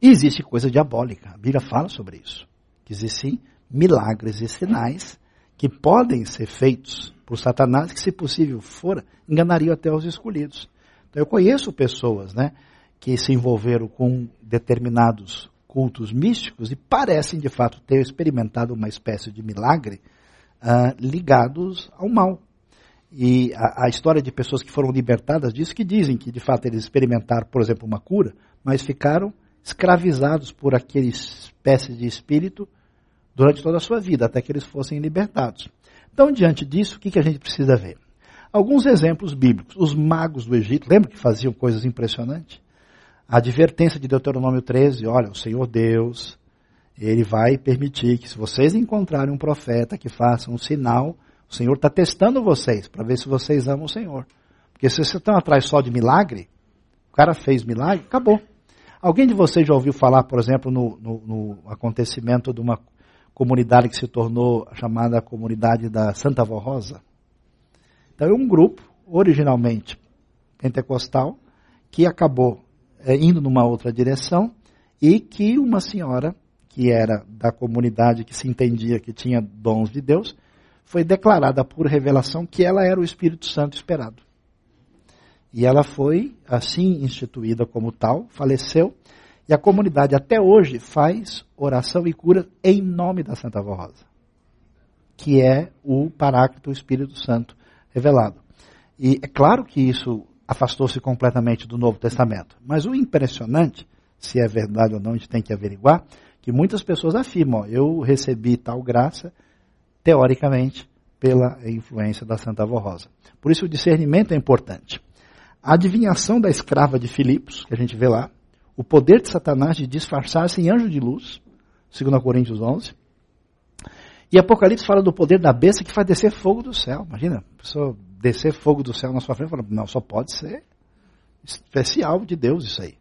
E existe coisa diabólica. A Bíblia fala sobre isso. Que existem milagres e sinais que podem ser feitos por Satanás, que se possível for, enganariam até os escolhidos. Então eu conheço pessoas, né, que se envolveram com determinados cultos místicos e parecem de fato ter experimentado uma espécie de milagre uh, ligados ao mal. E a, a, história de pessoas que foram libertadas disso, que dizem que de fato eles experimentaram, por exemplo, uma cura, mas ficaram escravizados por aquele espécie de espírito durante toda a sua vida, até que eles fossem libertados. Então, diante disso, o que, que a gente precisa ver? Alguns exemplos bíblicos. Os magos do Egito, lembra que faziam coisas impressionantes? A advertência de Deuteronômio 13, olha, o Senhor Deus, ele vai permitir que se vocês encontrarem um profeta que faça um sinal o Senhor está testando vocês para ver se vocês amam o Senhor. Porque se vocês estão atrás só de milagre, o cara fez milagre, acabou. Alguém de vocês já ouviu falar, por exemplo, no, no, no acontecimento de uma comunidade que se tornou chamada Comunidade da Santa Vó Rosa? Então é um grupo, originalmente pentecostal, que acabou é, indo numa outra direção e que uma senhora, que era da comunidade que se entendia que tinha dons de Deus, foi declarada por revelação que ela era o Espírito Santo esperado. E ela foi assim instituída como tal, faleceu, e a comunidade até hoje faz oração e cura em nome da Santa Avó Rosa, que é o Paráclito, Espírito Santo revelado. E é claro que isso afastou-se completamente do Novo Testamento, mas o impressionante, se é verdade ou não, a gente tem que averiguar, que muitas pessoas afirmam, eu recebi tal graça, teoricamente, pela influência da Santa Avó Rosa. Por isso o discernimento é importante. A adivinhação da escrava de Filipos, que a gente vê lá, o poder de Satanás de disfarçar-se em anjo de luz, 2 Coríntios 11. E Apocalipse fala do poder da besta que faz descer fogo do céu. Imagina, a pessoa descer fogo do céu na sua frente, fala, não, só pode ser especial de Deus isso aí.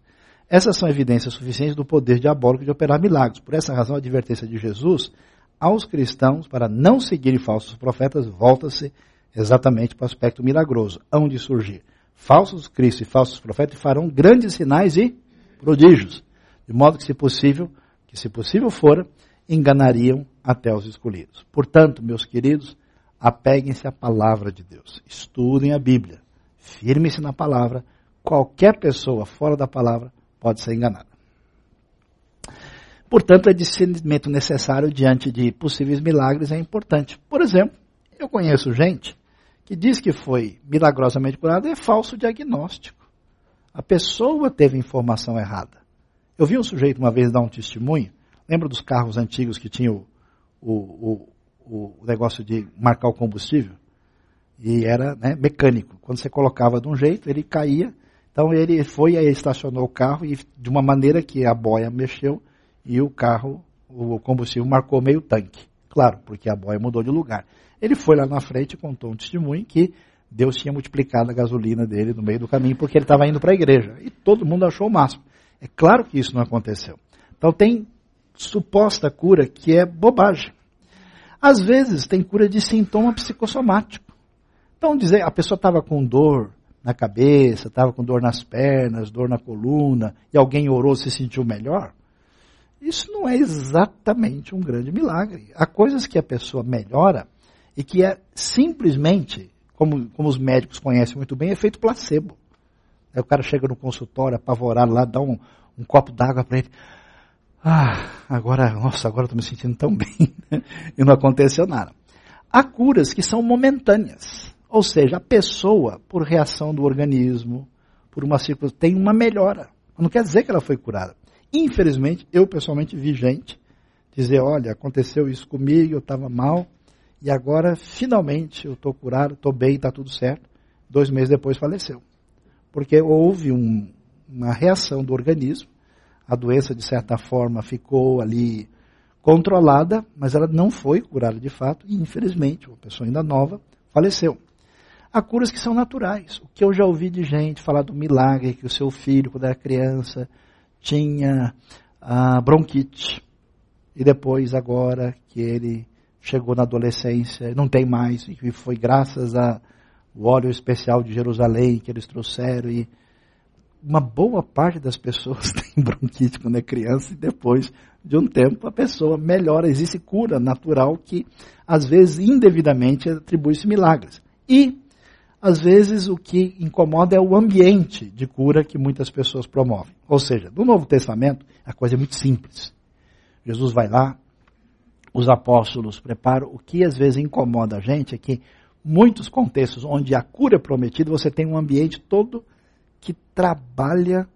Essas são evidências suficientes do poder diabólico de operar milagres. Por essa razão, a advertência de Jesus aos cristãos para não seguirem falsos profetas volta-se exatamente para o aspecto milagroso, onde surgir falsos cristos e falsos profetas farão grandes sinais e prodígios, de modo que se possível, que se possível for, enganariam até os escolhidos. Portanto, meus queridos, apeguem-se à palavra de Deus, estudem a Bíblia, firme-se na palavra. Qualquer pessoa fora da palavra pode ser enganada. Portanto, o discernimento necessário diante de possíveis milagres é importante. Por exemplo, eu conheço gente que diz que foi milagrosamente curada é falso diagnóstico. A pessoa teve informação errada. Eu vi um sujeito uma vez dar um testemunho. Lembra dos carros antigos que tinham o, o, o negócio de marcar o combustível? E era né, mecânico. Quando você colocava de um jeito, ele caía. Então ele foi e estacionou o carro e de uma maneira que a boia mexeu, e o carro, o combustível marcou meio tanque. Claro, porque a boia mudou de lugar. Ele foi lá na frente e contou um testemunho que Deus tinha multiplicado a gasolina dele no meio do caminho porque ele estava indo para a igreja. E todo mundo achou o máximo. É claro que isso não aconteceu. Então tem suposta cura que é bobagem. Às vezes tem cura de sintoma psicossomático. Então dizer, a pessoa estava com dor na cabeça, estava com dor nas pernas, dor na coluna, e alguém orou se sentiu melhor. Isso não é exatamente um grande milagre. Há coisas que a pessoa melhora e que é simplesmente, como, como os médicos conhecem muito bem, efeito placebo. Aí o cara chega no consultório apavorado lá, dá um, um copo d'água para ele. Ah, agora, nossa, agora estou me sentindo tão bem. e não aconteceu nada. Há curas que são momentâneas. Ou seja, a pessoa, por reação do organismo, por uma circunstância, tem uma melhora. Não quer dizer que ela foi curada. Infelizmente, eu pessoalmente vi gente dizer: olha, aconteceu isso comigo, eu estava mal, e agora finalmente eu estou curado, estou bem, está tudo certo. Dois meses depois faleceu. Porque houve um, uma reação do organismo, a doença de certa forma ficou ali controlada, mas ela não foi curada de fato, e infelizmente, uma pessoa ainda nova faleceu. Há curas que são naturais. O que eu já ouvi de gente falar do milagre que o seu filho, quando era criança, tinha a bronquite. E depois, agora que ele chegou na adolescência, não tem mais, e foi graças ao óleo especial de Jerusalém que eles trouxeram. E uma boa parte das pessoas tem bronquite quando é criança e depois de um tempo a pessoa melhora. Existe cura natural que, às vezes, indevidamente atribui-se milagres. E às vezes o que incomoda é o ambiente de cura que muitas pessoas promovem. Ou seja, no Novo Testamento a coisa é muito simples. Jesus vai lá, os apóstolos preparam. O que às vezes incomoda a gente é que muitos contextos onde a cura é prometida, você tem um ambiente todo que trabalha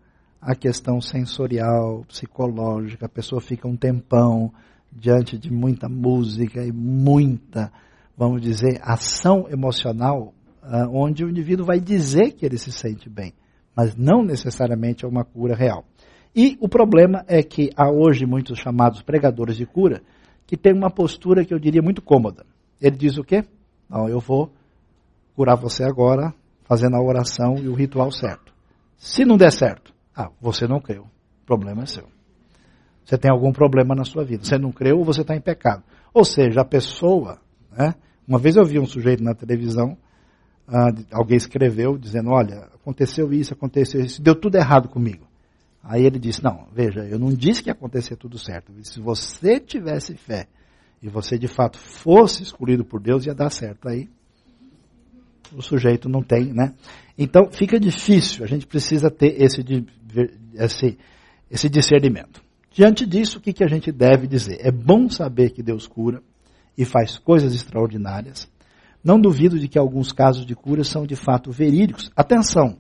a questão sensorial, psicológica, a pessoa fica um tempão diante de muita música e muita, vamos dizer, ação emocional uh, onde o indivíduo vai dizer que ele se sente bem, mas não necessariamente é uma cura real. E o problema é que há hoje muitos chamados pregadores de cura que têm uma postura que eu diria muito cômoda. Ele diz o quê? Não, eu vou curar você agora fazendo a oração e o ritual certo. Se não der certo, ah, você não creu. O problema é seu. Você tem algum problema na sua vida. Você não creu ou você está em pecado. Ou seja, a pessoa, né? Uma vez eu vi um sujeito na televisão ah, alguém escreveu dizendo, olha, aconteceu isso, aconteceu isso, deu tudo errado comigo. Aí ele disse, não, veja, eu não disse que ia acontecer tudo certo. Se você tivesse fé e você de fato fosse escolhido por Deus, ia dar certo. Aí o sujeito não tem, né? Então fica difícil, a gente precisa ter esse, esse, esse discernimento. Diante disso, o que, que a gente deve dizer? É bom saber que Deus cura e faz coisas extraordinárias. Não duvido de que alguns casos de cura são de fato verídicos. Atenção,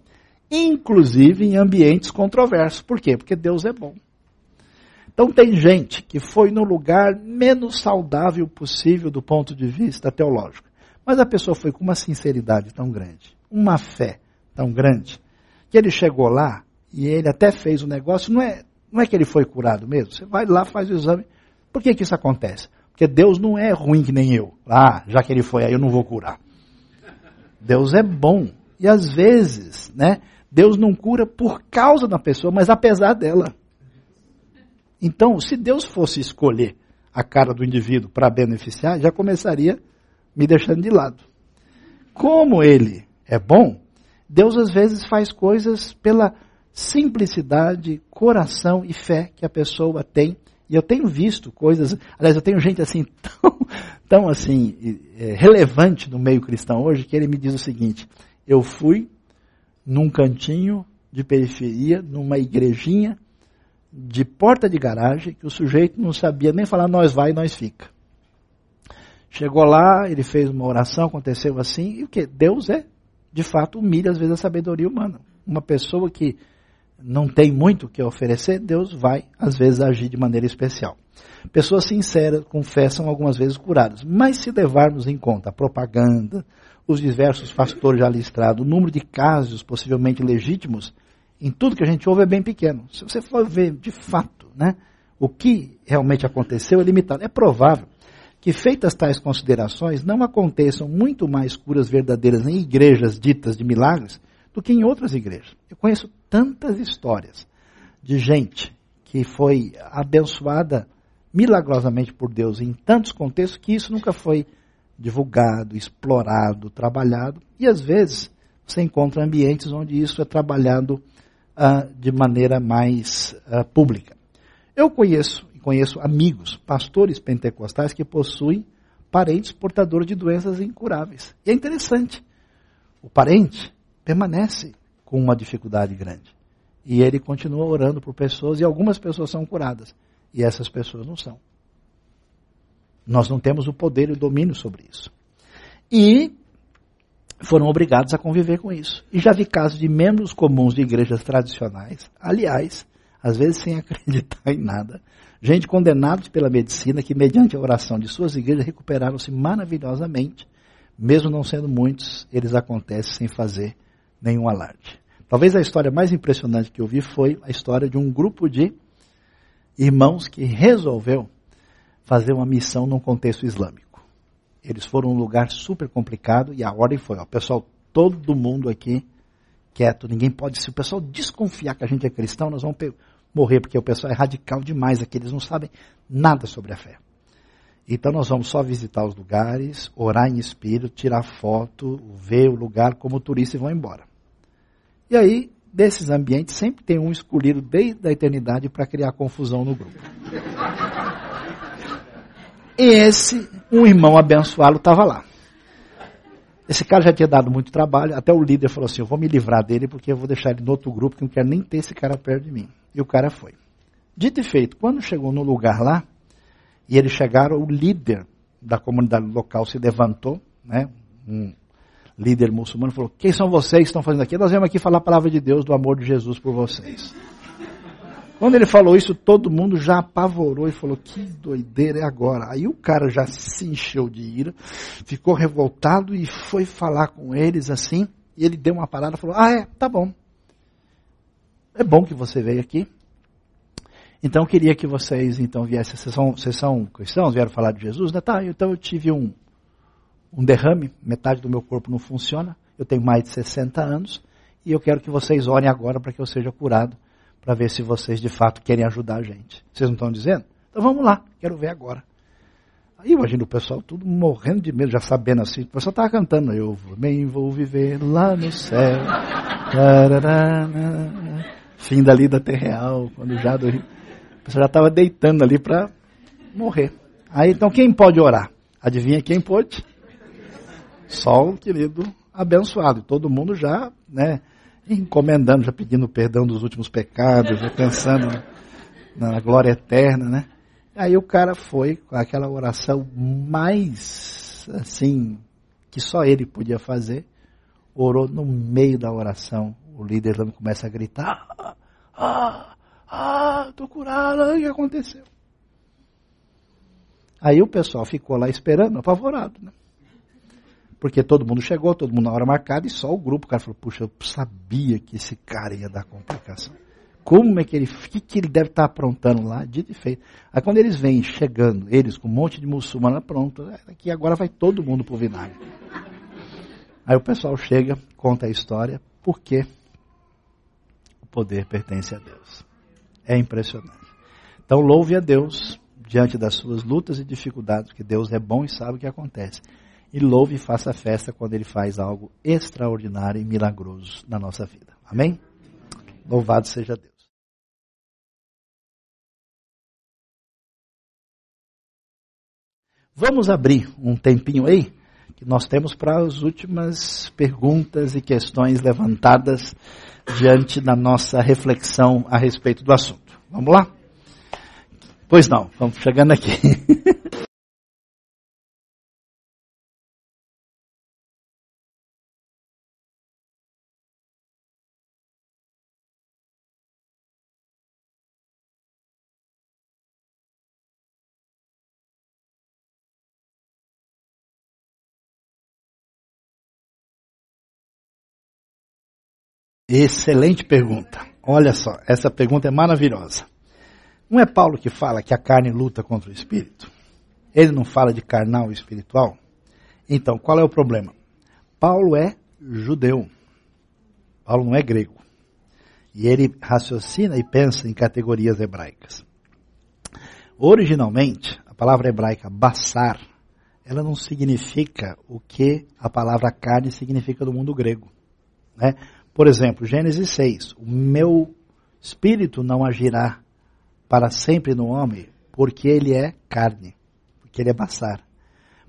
inclusive em ambientes controversos. Por quê? Porque Deus é bom. Então tem gente que foi no lugar menos saudável possível do ponto de vista teológico. Mas a pessoa foi com uma sinceridade tão grande, uma fé tão grande, que ele chegou lá e ele até fez o negócio. Não é, não é que ele foi curado mesmo. Você vai lá, faz o exame. Por que, que isso acontece? Porque Deus não é ruim que nem eu. Ah, já que ele foi aí, eu não vou curar. Deus é bom. E às vezes, né, Deus não cura por causa da pessoa, mas apesar dela. Então, se Deus fosse escolher a cara do indivíduo para beneficiar, já começaria me deixando de lado. Como ele é bom, Deus às vezes faz coisas pela simplicidade, coração e fé que a pessoa tem e eu tenho visto coisas, aliás, eu tenho gente assim tão, tão assim é, relevante no meio cristão hoje que ele me diz o seguinte: eu fui num cantinho de periferia, numa igrejinha de porta de garagem que o sujeito não sabia nem falar nós vai, nós fica. Chegou lá, ele fez uma oração, aconteceu assim, e o que? Deus é, de fato, humilha às vezes a sabedoria humana. Uma pessoa que não tem muito o que oferecer, Deus vai, às vezes, agir de maneira especial. Pessoas sinceras confessam algumas vezes curadas, mas se levarmos em conta a propaganda, os diversos pastores já listrados, o número de casos possivelmente legítimos, em tudo que a gente ouve é bem pequeno. Se você for ver de fato né, o que realmente aconteceu, é limitado. É provável que, feitas tais considerações, não aconteçam muito mais curas verdadeiras em igrejas ditas de milagres do que em outras igrejas. Eu conheço tantas histórias de gente que foi abençoada milagrosamente por Deus em tantos contextos que isso nunca foi divulgado, explorado, trabalhado. E às vezes você encontra ambientes onde isso é trabalhado uh, de maneira mais uh, pública. Eu conheço conheço amigos, pastores pentecostais que possuem parentes portadores de doenças incuráveis. E é interessante. O parente permanece com uma dificuldade grande. E ele continua orando por pessoas e algumas pessoas são curadas e essas pessoas não são. Nós não temos o poder e o domínio sobre isso. E foram obrigados a conviver com isso. E já vi casos de membros comuns de igrejas tradicionais, aliás, às vezes sem acreditar em nada. Gente condenados pela medicina que, mediante a oração de suas igrejas, recuperaram-se maravilhosamente. Mesmo não sendo muitos, eles acontecem sem fazer nenhum alarde. Talvez a história mais impressionante que eu vi foi a história de um grupo de irmãos que resolveu fazer uma missão num contexto islâmico. Eles foram um lugar super complicado e a ordem foi, ó, pessoal, todo mundo aqui quieto, ninguém pode, se o pessoal desconfiar que a gente é cristão, nós vamos morrer, porque o pessoal é radical demais aqui, eles não sabem nada sobre a fé. Então nós vamos só visitar os lugares, orar em espírito, tirar foto, ver o lugar como turista e vão embora. E aí, desses ambientes, sempre tem um escolhido desde a eternidade para criar confusão no grupo. Esse, um irmão abençoado, estava lá. Esse cara já tinha dado muito trabalho, até o líder falou assim: Eu vou me livrar dele porque eu vou deixar ele no outro grupo, que não quero nem ter esse cara perto de mim. E o cara foi. Dito e feito, quando chegou no lugar lá, e eles chegaram, o líder da comunidade local se levantou, né, um líder muçulmano, falou: Quem são vocês que estão fazendo aqui? Nós viemos aqui falar a palavra de Deus, do amor de Jesus por vocês. Quando ele falou isso, todo mundo já apavorou e falou: Que doideira é agora? Aí o cara já se encheu de ira, ficou revoltado e foi falar com eles assim. E ele deu uma parada e falou: Ah, é, tá bom. É bom que você veio aqui. Então eu queria que vocês então viessem. Vocês são, vocês são cristãos? Vieram falar de Jesus? Né? Tá, então eu tive um, um derrame, metade do meu corpo não funciona. Eu tenho mais de 60 anos. E eu quero que vocês orem agora para que eu seja curado para ver se vocês de fato querem ajudar a gente. Vocês não estão dizendo? Então vamos lá, quero ver agora. Aí imagina o pessoal tudo morrendo de medo, já sabendo assim. O pessoal estava cantando, eu também vou viver lá no céu. Fim da lida real, quando já do... O pessoal já estava deitando ali para morrer. Aí então quem pode orar? Adivinha quem pode? Só o querido abençoado. Todo mundo já, né? encomendando, já pedindo perdão dos últimos pecados, já pensando na glória eterna, né? Aí o cara foi com aquela oração mais, assim, que só ele podia fazer, orou no meio da oração. O líder começa a gritar: Ah, ah, ah tô curado, o que aconteceu? Aí o pessoal ficou lá esperando, apavorado, né? Porque todo mundo chegou, todo mundo na hora marcada, e só o grupo, o cara falou, puxa, eu sabia que esse cara ia dar complicação. Como é que ele, o que, que ele deve estar aprontando lá? Dito e feito. Aí quando eles vêm chegando, eles com um monte de muçulmano pronto, é, aqui agora vai todo mundo pro vinagre. Aí o pessoal chega, conta a história, porque o poder pertence a Deus. É impressionante. Então louve a Deus diante das suas lutas e dificuldades, porque Deus é bom e sabe o que acontece e louve e faça festa quando Ele faz algo extraordinário e milagroso na nossa vida. Amém? Louvado seja Deus. Vamos abrir um tempinho aí, que nós temos para as últimas perguntas e questões levantadas diante da nossa reflexão a respeito do assunto. Vamos lá? Pois não, vamos chegando aqui. Excelente pergunta. Olha só, essa pergunta é maravilhosa. Não é Paulo que fala que a carne luta contra o espírito? Ele não fala de carnal e espiritual? Então, qual é o problema? Paulo é judeu. Paulo não é grego. E ele raciocina e pensa em categorias hebraicas. Originalmente, a palavra hebraica basar, ela não significa o que a palavra carne significa no mundo grego. Né? Por exemplo, Gênesis 6. O meu espírito não agirá para sempre no homem, porque ele é carne, porque ele é basar.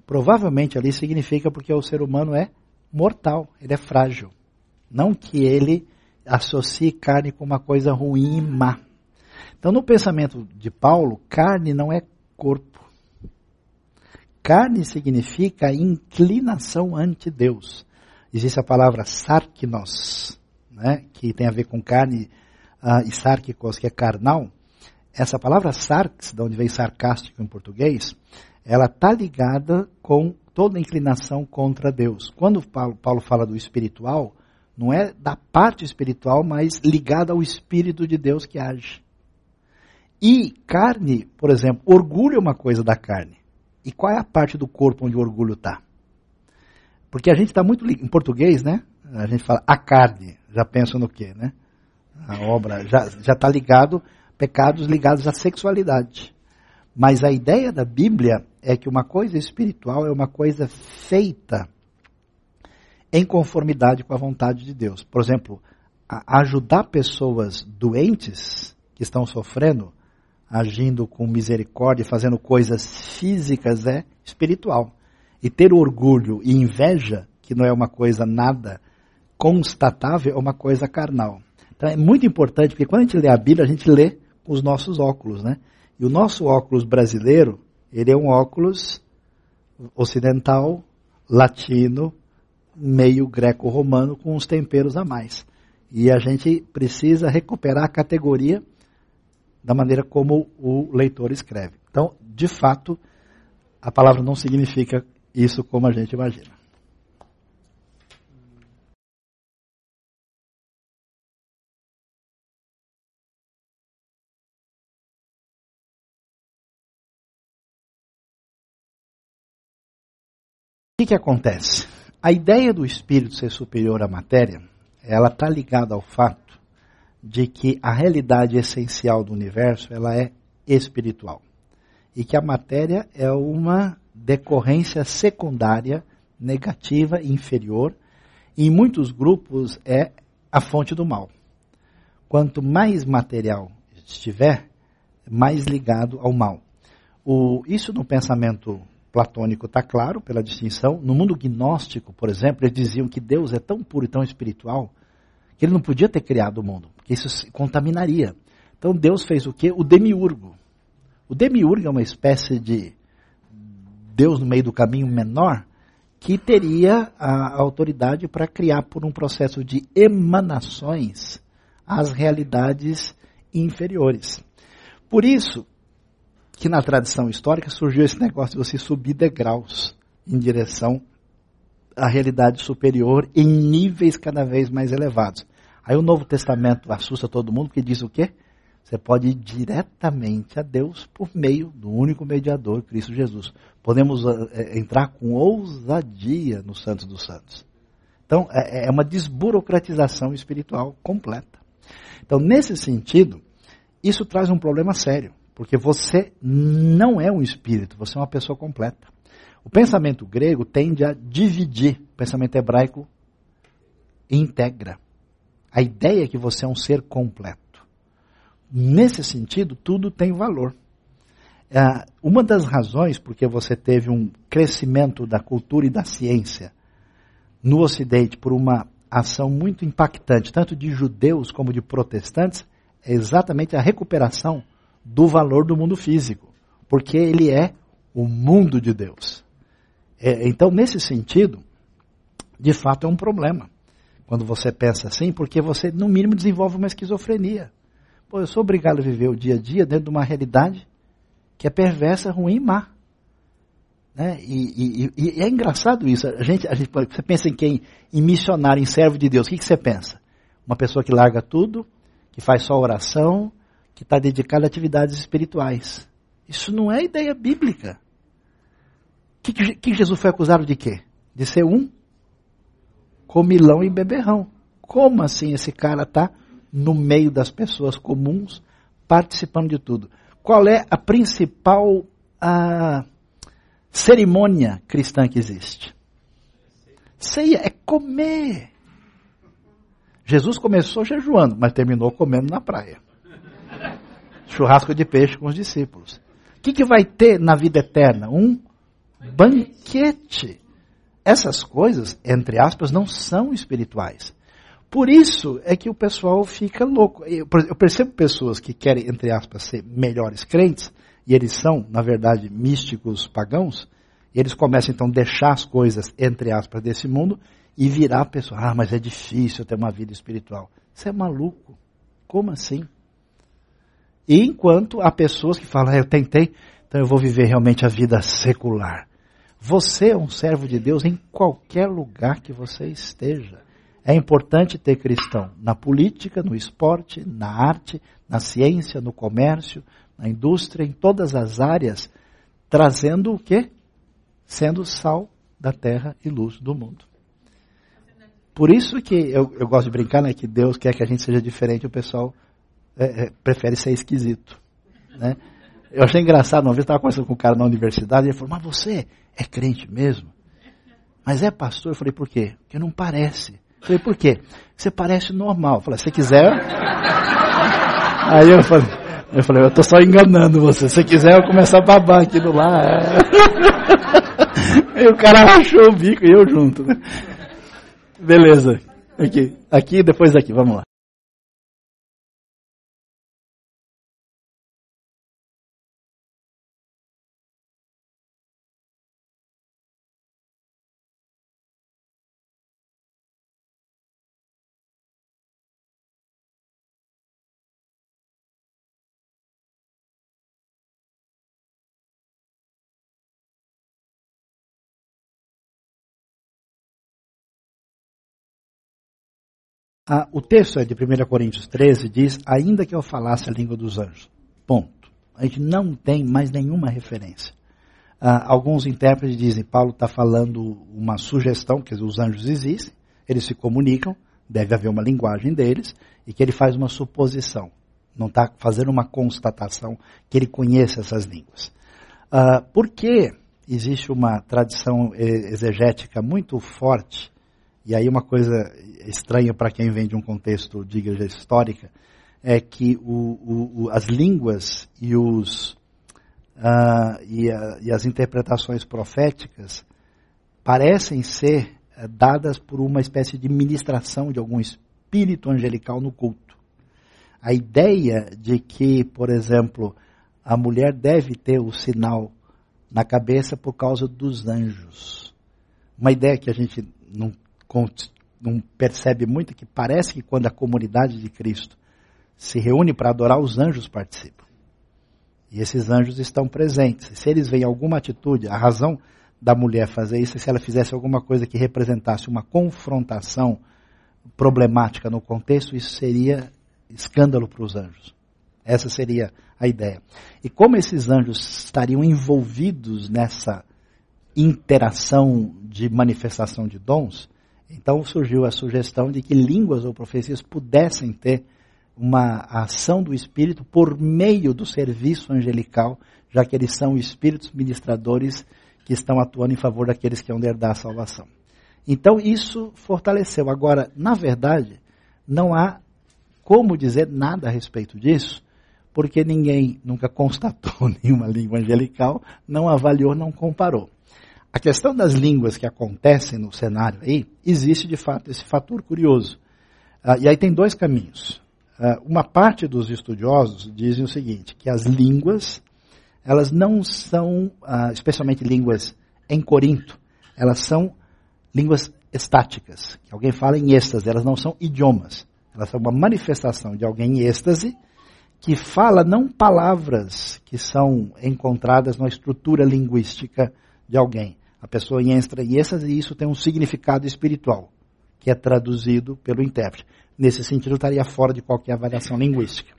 Provavelmente ali significa porque o ser humano é mortal, ele é frágil. Não que ele associe carne com uma coisa ruim e má. Então, no pensamento de Paulo, carne não é corpo. Carne significa inclinação ante Deus existe a palavra sarknos, né, que tem a ver com carne uh, e sarkikos, que é carnal, essa palavra sarx, de onde vem sarcástico em português, ela está ligada com toda inclinação contra Deus. Quando Paulo, Paulo fala do espiritual, não é da parte espiritual, mas ligada ao Espírito de Deus que age. E carne, por exemplo, orgulho é uma coisa da carne. E qual é a parte do corpo onde o orgulho está? Porque a gente está muito em português, né? A gente fala a carne, já pensa no quê, né? A obra já está ligado pecados ligados à sexualidade. Mas a ideia da Bíblia é que uma coisa espiritual é uma coisa feita em conformidade com a vontade de Deus. Por exemplo, ajudar pessoas doentes que estão sofrendo, agindo com misericórdia, fazendo coisas físicas é espiritual. E ter orgulho e inveja, que não é uma coisa nada constatável, é uma coisa carnal. Então é muito importante, porque quando a gente lê a Bíblia, a gente lê com os nossos óculos, né? E o nosso óculos brasileiro, ele é um óculos ocidental, latino, meio greco-romano, com uns temperos a mais. E a gente precisa recuperar a categoria da maneira como o leitor escreve. Então, de fato, a palavra não significa isso como a gente imagina. O que, que acontece? A ideia do espírito ser superior à matéria, ela está ligada ao fato de que a realidade essencial do universo ela é espiritual e que a matéria é uma decorrência secundária, negativa, inferior, e em muitos grupos é a fonte do mal. Quanto mais material estiver, mais ligado ao mal. O, isso no pensamento platônico está claro pela distinção. No mundo gnóstico, por exemplo, eles diziam que Deus é tão puro e tão espiritual que ele não podia ter criado o mundo, porque isso se contaminaria. Então Deus fez o quê? O demiurgo. O demiurgo é uma espécie de Deus no meio do caminho menor que teria a autoridade para criar por um processo de emanações as realidades inferiores. Por isso, que na tradição histórica surgiu esse negócio de você subir degraus em direção à realidade superior em níveis cada vez mais elevados. Aí o Novo Testamento assusta todo mundo porque diz o quê? Você pode ir diretamente a Deus por meio do único mediador, Cristo Jesus. Podemos é, entrar com ousadia no Santos dos Santos. Então, é, é uma desburocratização espiritual completa. Então, nesse sentido, isso traz um problema sério. Porque você não é um espírito, você é uma pessoa completa. O pensamento grego tende a dividir, o pensamento hebraico integra. A ideia é que você é um ser completo. Nesse sentido, tudo tem valor. É, uma das razões porque você teve um crescimento da cultura e da ciência no Ocidente por uma ação muito impactante, tanto de judeus como de protestantes, é exatamente a recuperação do valor do mundo físico, porque ele é o mundo de Deus. É, então, nesse sentido, de fato é um problema. Quando você pensa assim, porque você, no mínimo, desenvolve uma esquizofrenia. Pô, eu sou obrigado a viver o dia a dia dentro de uma realidade que é perversa, ruim e má. Né? E, e, e, é engraçado isso. A gente, a gente, você pensa em quem? Em missionário, em servo de Deus. O que, que você pensa? Uma pessoa que larga tudo, que faz só oração, que está dedicado a atividades espirituais. Isso não é ideia bíblica. Que, que Jesus foi acusado de quê? De ser um comilão e beberrão. Como assim esse cara está no meio das pessoas comuns, participando de tudo? Qual é a principal a cerimônia cristã que existe? Ceia é comer. Jesus começou jejuando, mas terminou comendo na praia churrasco de peixe com os discípulos. O que, que vai ter na vida eterna? Um banquete. Essas coisas, entre aspas, não são espirituais. Por isso é que o pessoal fica louco. Eu percebo pessoas que querem, entre aspas, ser melhores crentes, e eles são, na verdade, místicos pagãos, e eles começam então a deixar as coisas, entre aspas, desse mundo e virar a pessoa. Ah, mas é difícil ter uma vida espiritual. Você é maluco. como assim? E enquanto há pessoas que falam, ah, eu tentei, então eu vou viver realmente a vida secular. Você é um servo de Deus em qualquer lugar que você esteja. É importante ter cristão na política, no esporte, na arte, na ciência, no comércio, na indústria, em todas as áreas, trazendo o quê? Sendo sal da terra e luz do mundo. Por isso que eu, eu gosto de brincar, né, que Deus quer que a gente seja diferente, o pessoal é, é, prefere ser esquisito. Né? Eu achei engraçado, uma vez estava conversando com um cara na universidade, e ele falou, mas você é crente mesmo? Mas é pastor? Eu falei, por quê? Porque não parece. Falei, por quê? Você parece normal. Falei, se quiser. Aí eu falei, eu falei, eu tô só enganando você. Se quiser, eu começar a babar aqui do lado. e o cara rachou o bico e eu junto. Né? Beleza. Aqui, aqui depois daqui, vamos lá. Ah, o texto é de 1 Coríntios 13, diz, ainda que eu falasse a língua dos anjos. Ponto. A gente não tem mais nenhuma referência. Ah, alguns intérpretes dizem, Paulo está falando uma sugestão, que os anjos existem, eles se comunicam, deve haver uma linguagem deles, e que ele faz uma suposição. Não está fazendo uma constatação que ele conhece essas línguas. Ah, por que existe uma tradição eh, exegética muito forte e aí uma coisa estranha para quem vem de um contexto de igreja histórica é que o, o, as línguas e, os, uh, e, a, e, as interpretações proféticas parecem ser uh, dadas por uma espécie de ministração de algum espírito angelical no culto. A ideia de que, por exemplo, a mulher deve ter o sinal na cabeça por causa dos anjos. Uma ideia que a gente não não percebe muito que parece que quando a comunidade de Cristo se reúne para adorar, os anjos participam. E esses anjos estão presentes. Se eles veem alguma atitude, a razão da mulher fazer isso é se ela fizesse alguma coisa que representasse uma confrontação problemática no contexto, isso seria escândalo para os anjos. Essa seria a ideia. E como esses anjos estariam envolvidos nessa interação de manifestação de dons, então surgiu a sugestão de que línguas ou profecias pudessem ter uma ação do Espírito por meio do serviço angelical, já que eles são espíritos ministradores que estão atuando em favor daqueles que vão herdar a salvação. Então isso fortaleceu. Agora, na verdade, não há como dizer nada a respeito disso, porque ninguém nunca constatou nenhuma língua angelical, não avaliou, não comparou. A questão das línguas que acontecem no cenário aí, existe de fato esse fator curioso. Uh, e aí tem dois caminhos. Uh, uma parte dos estudiosos dizem o seguinte, que as línguas, elas não são, uh, especialmente línguas em Corinto, elas são línguas estáticas, que alguém fala em êxtase, elas não são idiomas. Elas são uma manifestação de alguém em êxtase, que fala não palavras que são encontradas na estrutura linguística de alguém, a pessoa entra em êxtase e isso tem um significado espiritual, que é traduzido pelo intérprete. Nesse sentido, estaria fora de qualquer avaliação linguística.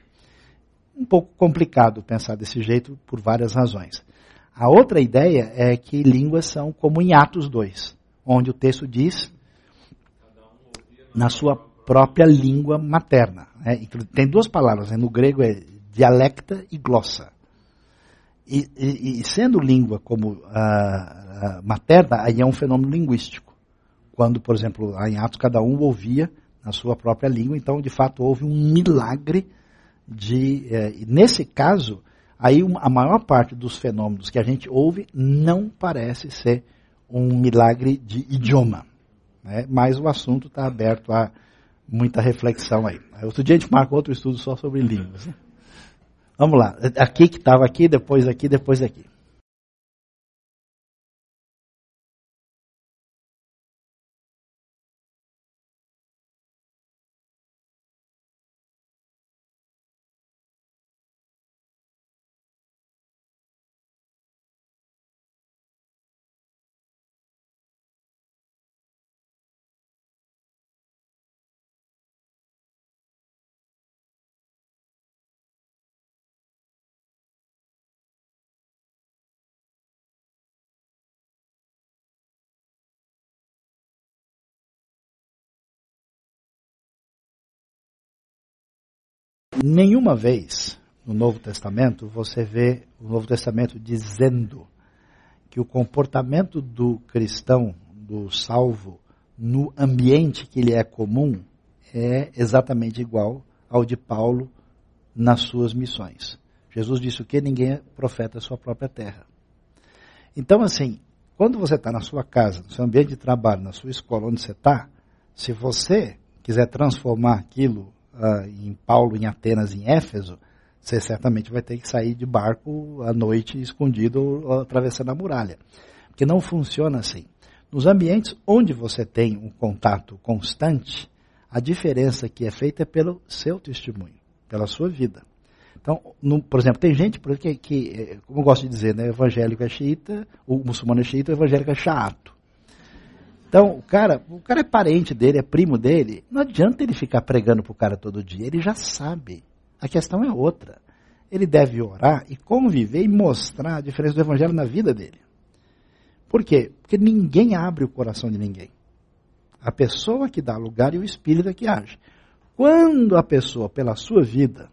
Um pouco complicado pensar desse jeito por várias razões. A outra ideia é que línguas são como em Atos 2, onde o texto diz na sua própria língua materna. Né? Tem duas palavras, né? no grego é dialecta e glossa. E, e, sendo língua como uh, materna, aí é um fenômeno linguístico. Quando, por exemplo, em Atos, cada um ouvia na sua própria língua, então, de fato, houve um milagre de... Eh, nesse caso, aí a maior parte dos fenômenos que a gente ouve não parece ser um milagre de idioma. Né? Mas o assunto está aberto a muita reflexão aí. Outro dia a gente marca outro estudo só sobre línguas. Vamos lá. Aqui que estava aqui, depois aqui, depois aqui. Nenhuma vez no Novo Testamento você vê o Novo Testamento dizendo que o comportamento do cristão, do salvo, no ambiente que ele é comum, é exatamente igual ao de Paulo nas suas missões. Jesus disse o que? Ninguém é profeta da sua própria terra. Então, assim, quando você está na sua casa, no seu ambiente de trabalho, na sua escola, onde você está, se você quiser transformar aquilo uh, em Paulo, em Atenas, em Éfeso, você certamente vai ter que sair de barco à noite, escondido, ou atravessando a muralha. Porque não funciona assim. Nos ambientes onde você tem um contato constante, a diferença que é feita é pelo seu testemunho, pela sua vida. Então, no, por exemplo, tem gente que, que, eh, como eu gosto de dizer, né, evangélico é xiita, o muçulmano é xiita, o evangélico é chato. Então, o cara, o cara é parente dele, é primo dele, não adianta ele ficar pregando para o cara todo dia, ele já sabe. A questão é outra. Ele deve orar e conviver e mostrar a diferença do evangelho na vida dele. Por quê? Porque ninguém abre o coração de ninguém. A pessoa que dá lugar e o espírito é que age. Quando a pessoa, pela sua vida,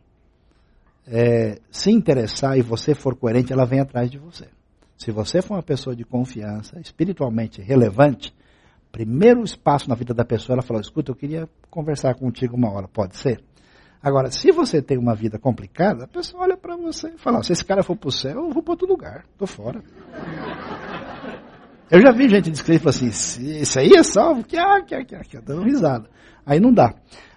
é, se interessar e você for coerente, ela vem atrás de você. Se você for uma pessoa de confiança, espiritualmente relevante, primeiro espaço na vida da pessoa, ela fala: escuta, eu queria conversar contigo uma hora, pode ser? Agora, se você tem uma vida complicada, a pessoa olha para você e fala: se esse cara for para o céu, eu vou para outro lugar, estou fora. Eu já vi gente descrever assim: isso aí é salvo, que ah, que ah, que ah, dando risada. Aí não dá.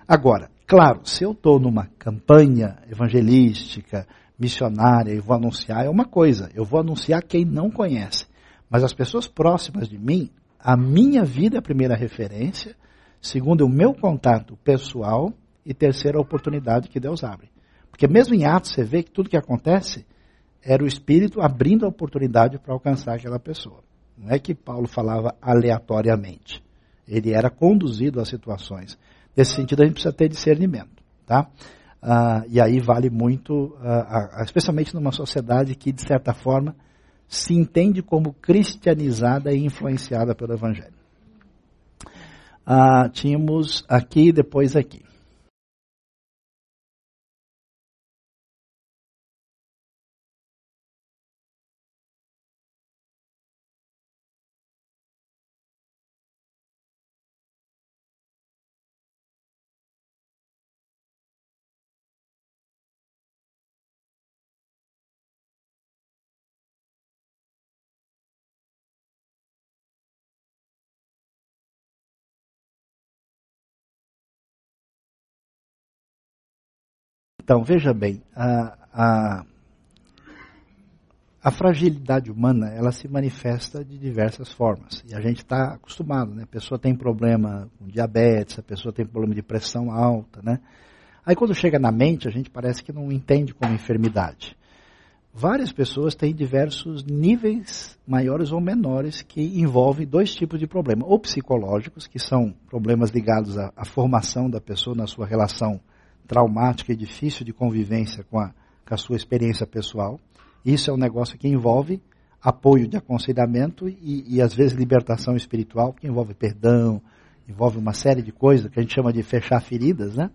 Agora, Claro, se eu estou numa campanha evangelística, missionária e vou anunciar, é uma coisa. Eu vou anunciar quem não conhece. Mas as pessoas próximas de mim, a minha vida é a primeira referência, segundo o meu contato pessoal e terceira a oportunidade que Deus abre. Porque mesmo em Atos você vê que tudo que acontece era o Espírito abrindo a oportunidade para alcançar aquela pessoa. Não é que Paulo falava aleatoriamente. Ele era conduzido a situações. Nesse sentido, a gente precisa ter discernimento. Tá? Ah, e aí vale muito, ah, especialmente numa sociedade que, de certa forma, se entende como cristianizada e influenciada pelo Evangelho. Ah, tínhamos aqui, depois aqui. Então, veja bem, a, a, a, fragilidade humana, ela se manifesta de diversas formas. E a gente está acostumado, né? A pessoa tem problema com diabetes, a pessoa tem problema de pressão alta, né? Aí quando chega na mente, a gente parece que não entende como enfermidade. Várias pessoas têm diversos níveis maiores ou menores que envolvem dois tipos de problemas. Ou psicológicos, que são problemas ligados à, à formação da pessoa na sua relação traumática e difícil de convivência com a, com a sua experiência pessoal. Isso é um negócio que envolve apoio de aconselhamento e, e, às vezes libertação espiritual, que envolve perdão, envolve uma série de coisas que a gente chama de fechar feridas, né?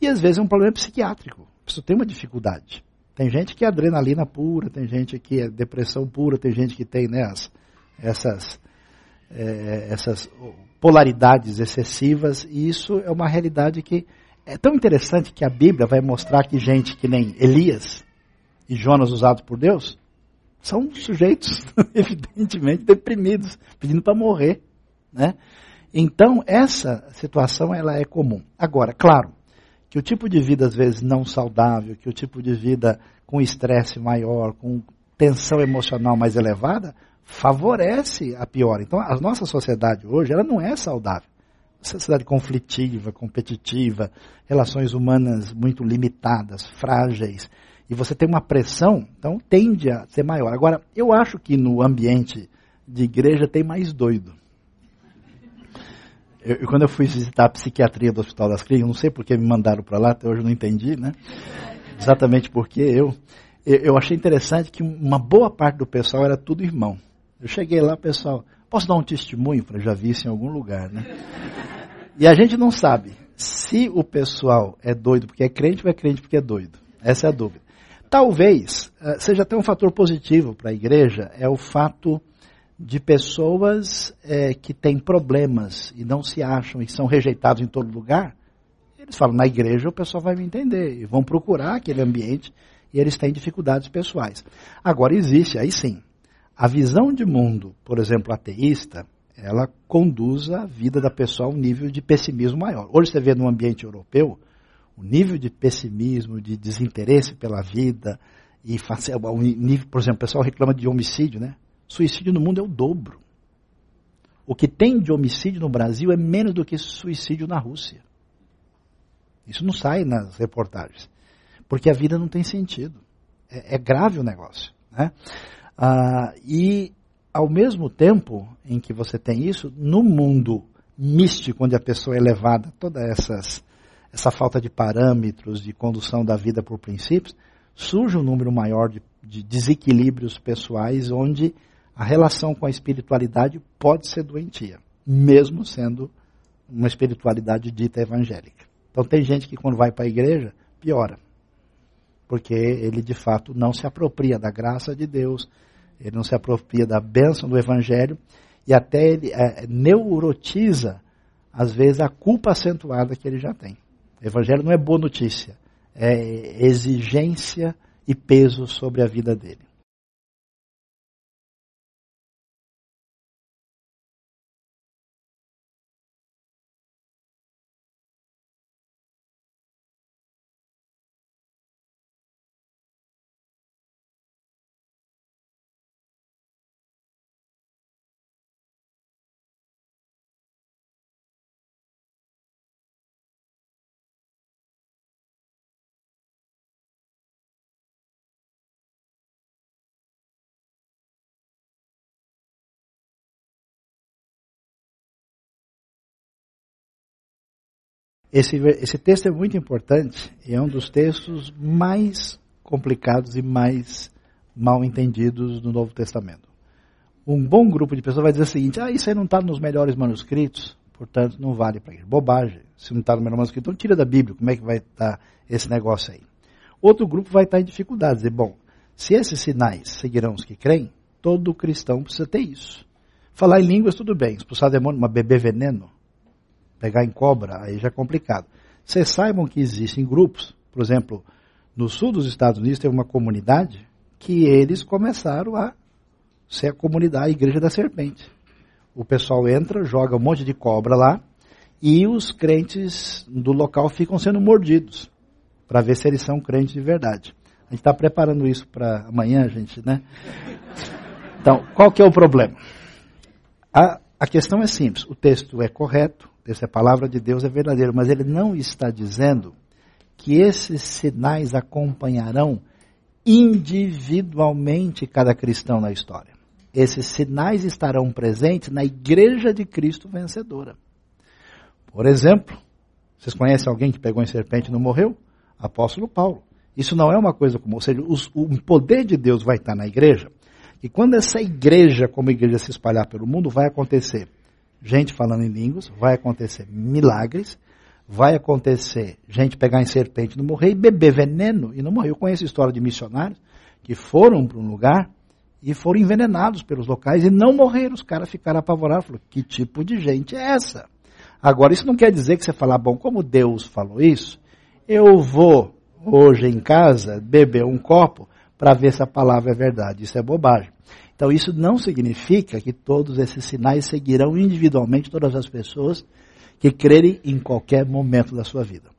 E às vezes é um problema psiquiátrico. Isso tem uma dificuldade. Tem gente que é adrenalina pura, tem gente que é depressão pura, tem gente que tem né, as, essas, é, essas polaridades excessivas, e isso é uma realidade que é tão interessante que a Bíblia vai mostrar que gente que nem Elias e Jonas usados por Deus são sujeitos evidentemente deprimidos, pedindo para morrer, né? Então essa situação ela é comum. Agora, claro, que o tipo de vida às vezes não saudável, que o tipo de vida com estresse maior, com tensão emocional mais elevada, favorece a pior. Então a nossa sociedade hoje ela não é saudável sociedade conflitiva, competitiva, relações humanas muito limitadas, frágeis, e você tem uma pressão, então tende a ser maior. Agora, eu acho que no ambiente de igreja tem mais doido. Eu, quando eu fui visitar a psiquiatria do Hospital das Clínicas, não sei porque me mandaram para lá, até hoje não entendi, né? Exatamente porque eu, eu achei interessante que uma boa parte do pessoal era tudo irmão. Eu cheguei lá, pessoal, posso dar um testemunho para já vi isso em algum lugar, né? E a gente não sabe se o pessoal é doido porque é crente ou é crente porque é doido. Essa é a dúvida. Talvez uh, seja até um fator positivo para a igreja, é o fato de pessoas é, que têm problemas e não se acham e são rejeitados em todo lugar, eles falam, na igreja o pessoal vai me entender, e vão procurar aquele ambiente e eles têm dificuldades pessoais. Agora existe, aí sim, a visão de mundo, por exemplo, ateísta, ela conduz a vida da pessoa a um nível de pessimismo maior. Hoje você vê no ambiente europeu, o nível de pessimismo, de desinteresse pela vida, e o nível, por exemplo, o pessoal reclama de homicídio, né? Suicídio no mundo é o dobro. O que tem de homicídio no Brasil é menos do que suicídio na Rússia. Isso não sai nas reportagens. Porque a vida não tem sentido. É, é grave o negócio. Né? Ah, e, ao mesmo tempo em que você tem isso, no mundo místico, onde a pessoa é levada toda essas, essa falta de parâmetros, de condução da vida por princípios, surge um número maior de, de desequilíbrios pessoais onde a relação com a espiritualidade pode ser doentia, mesmo sendo uma espiritualidade dita evangélica. Então tem gente que quando vai para a igreja, piora. Porque ele de fato não se apropria da graça de Deus, ele não se apropria da bênção do evangelho e até ele é, neurotiza, às vezes, a culpa acentuada que ele já tem. O evangelho não é boa notícia, é exigência e peso sobre a vida dele. Esse, esse texto é muito importante e é um dos textos mais complicados e mais mal entendidos do Novo Testamento. Um bom grupo de pessoas vai dizer o seguinte: ah, isso aí não está nos melhores manuscritos, portanto não vale para isso. Bobagem. Se não está no melhor manuscrito, então tira da Bíblia. Como é que vai estar tá esse negócio aí? Outro grupo vai estar tá em dificuldades. Dizer, bom, se esses sinais seguirão os que creem, todo cristão precisa ter isso. Falar em línguas, tudo bem. Expulsar demônio, mas beber veneno, pegar em cobra, aí já é complicado. Vocês saibam que existem grupos, por exemplo, no sul dos Estados Unidos tem uma comunidade que eles começaram a ser a comunidade, a Igreja da Serpente. O pessoal entra, joga um monte de cobra lá e os crentes do local ficam sendo mordidos para ver se eles são crentes de verdade. A gente está preparando isso para amanhã, gente, né? Então, qual que é o problema? A, a questão é simples. O texto é correto, essa palavra de Deus é verdadeira, mas ele não está dizendo que esses sinais acompanharão individualmente cada cristão na história. Esses sinais estarão presentes na igreja de Cristo vencedora. Por exemplo, vocês conhecem alguém que pegou em serpente e não morreu? Apóstolo Paulo. Isso não é uma coisa comum, ou seja, os, o poder de Deus vai estar na igreja, e quando essa igreja, como igreja, se espalhar pelo mundo, vai acontecer gente falando em línguas, vai acontecer milagres, vai acontecer gente pegar em serpente e não morrer, e beber veneno e não morrer. Eu conheço história de missionários que foram para um lugar e foram envenenados pelos locais e não morreram. Os caras ficaram apavorados. Falaram, que tipo de gente é essa? Agora, isso não quer dizer que você falar, bom, como Deus falou isso, eu vou hoje em casa beber um copo para ver se a palavra é verdade. Isso é bobagem. Então, isso não significa que todos esses sinais seguirão individualmente todas as pessoas que crerem em qualquer momento da sua vida.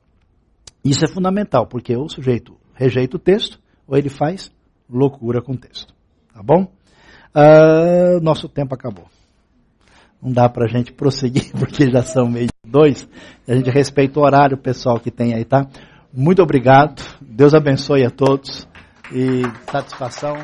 Isso é fundamental, porque o sujeito rejeita o texto ou ele faz loucura com o texto. Tá bom? Uh, nosso tempo acabou. Não dá para a gente prosseguir, porque já são meio dois. A gente respeita o horário pessoal que tem aí, tá? Muito obrigado. Deus abençoe a todos. E satisfação.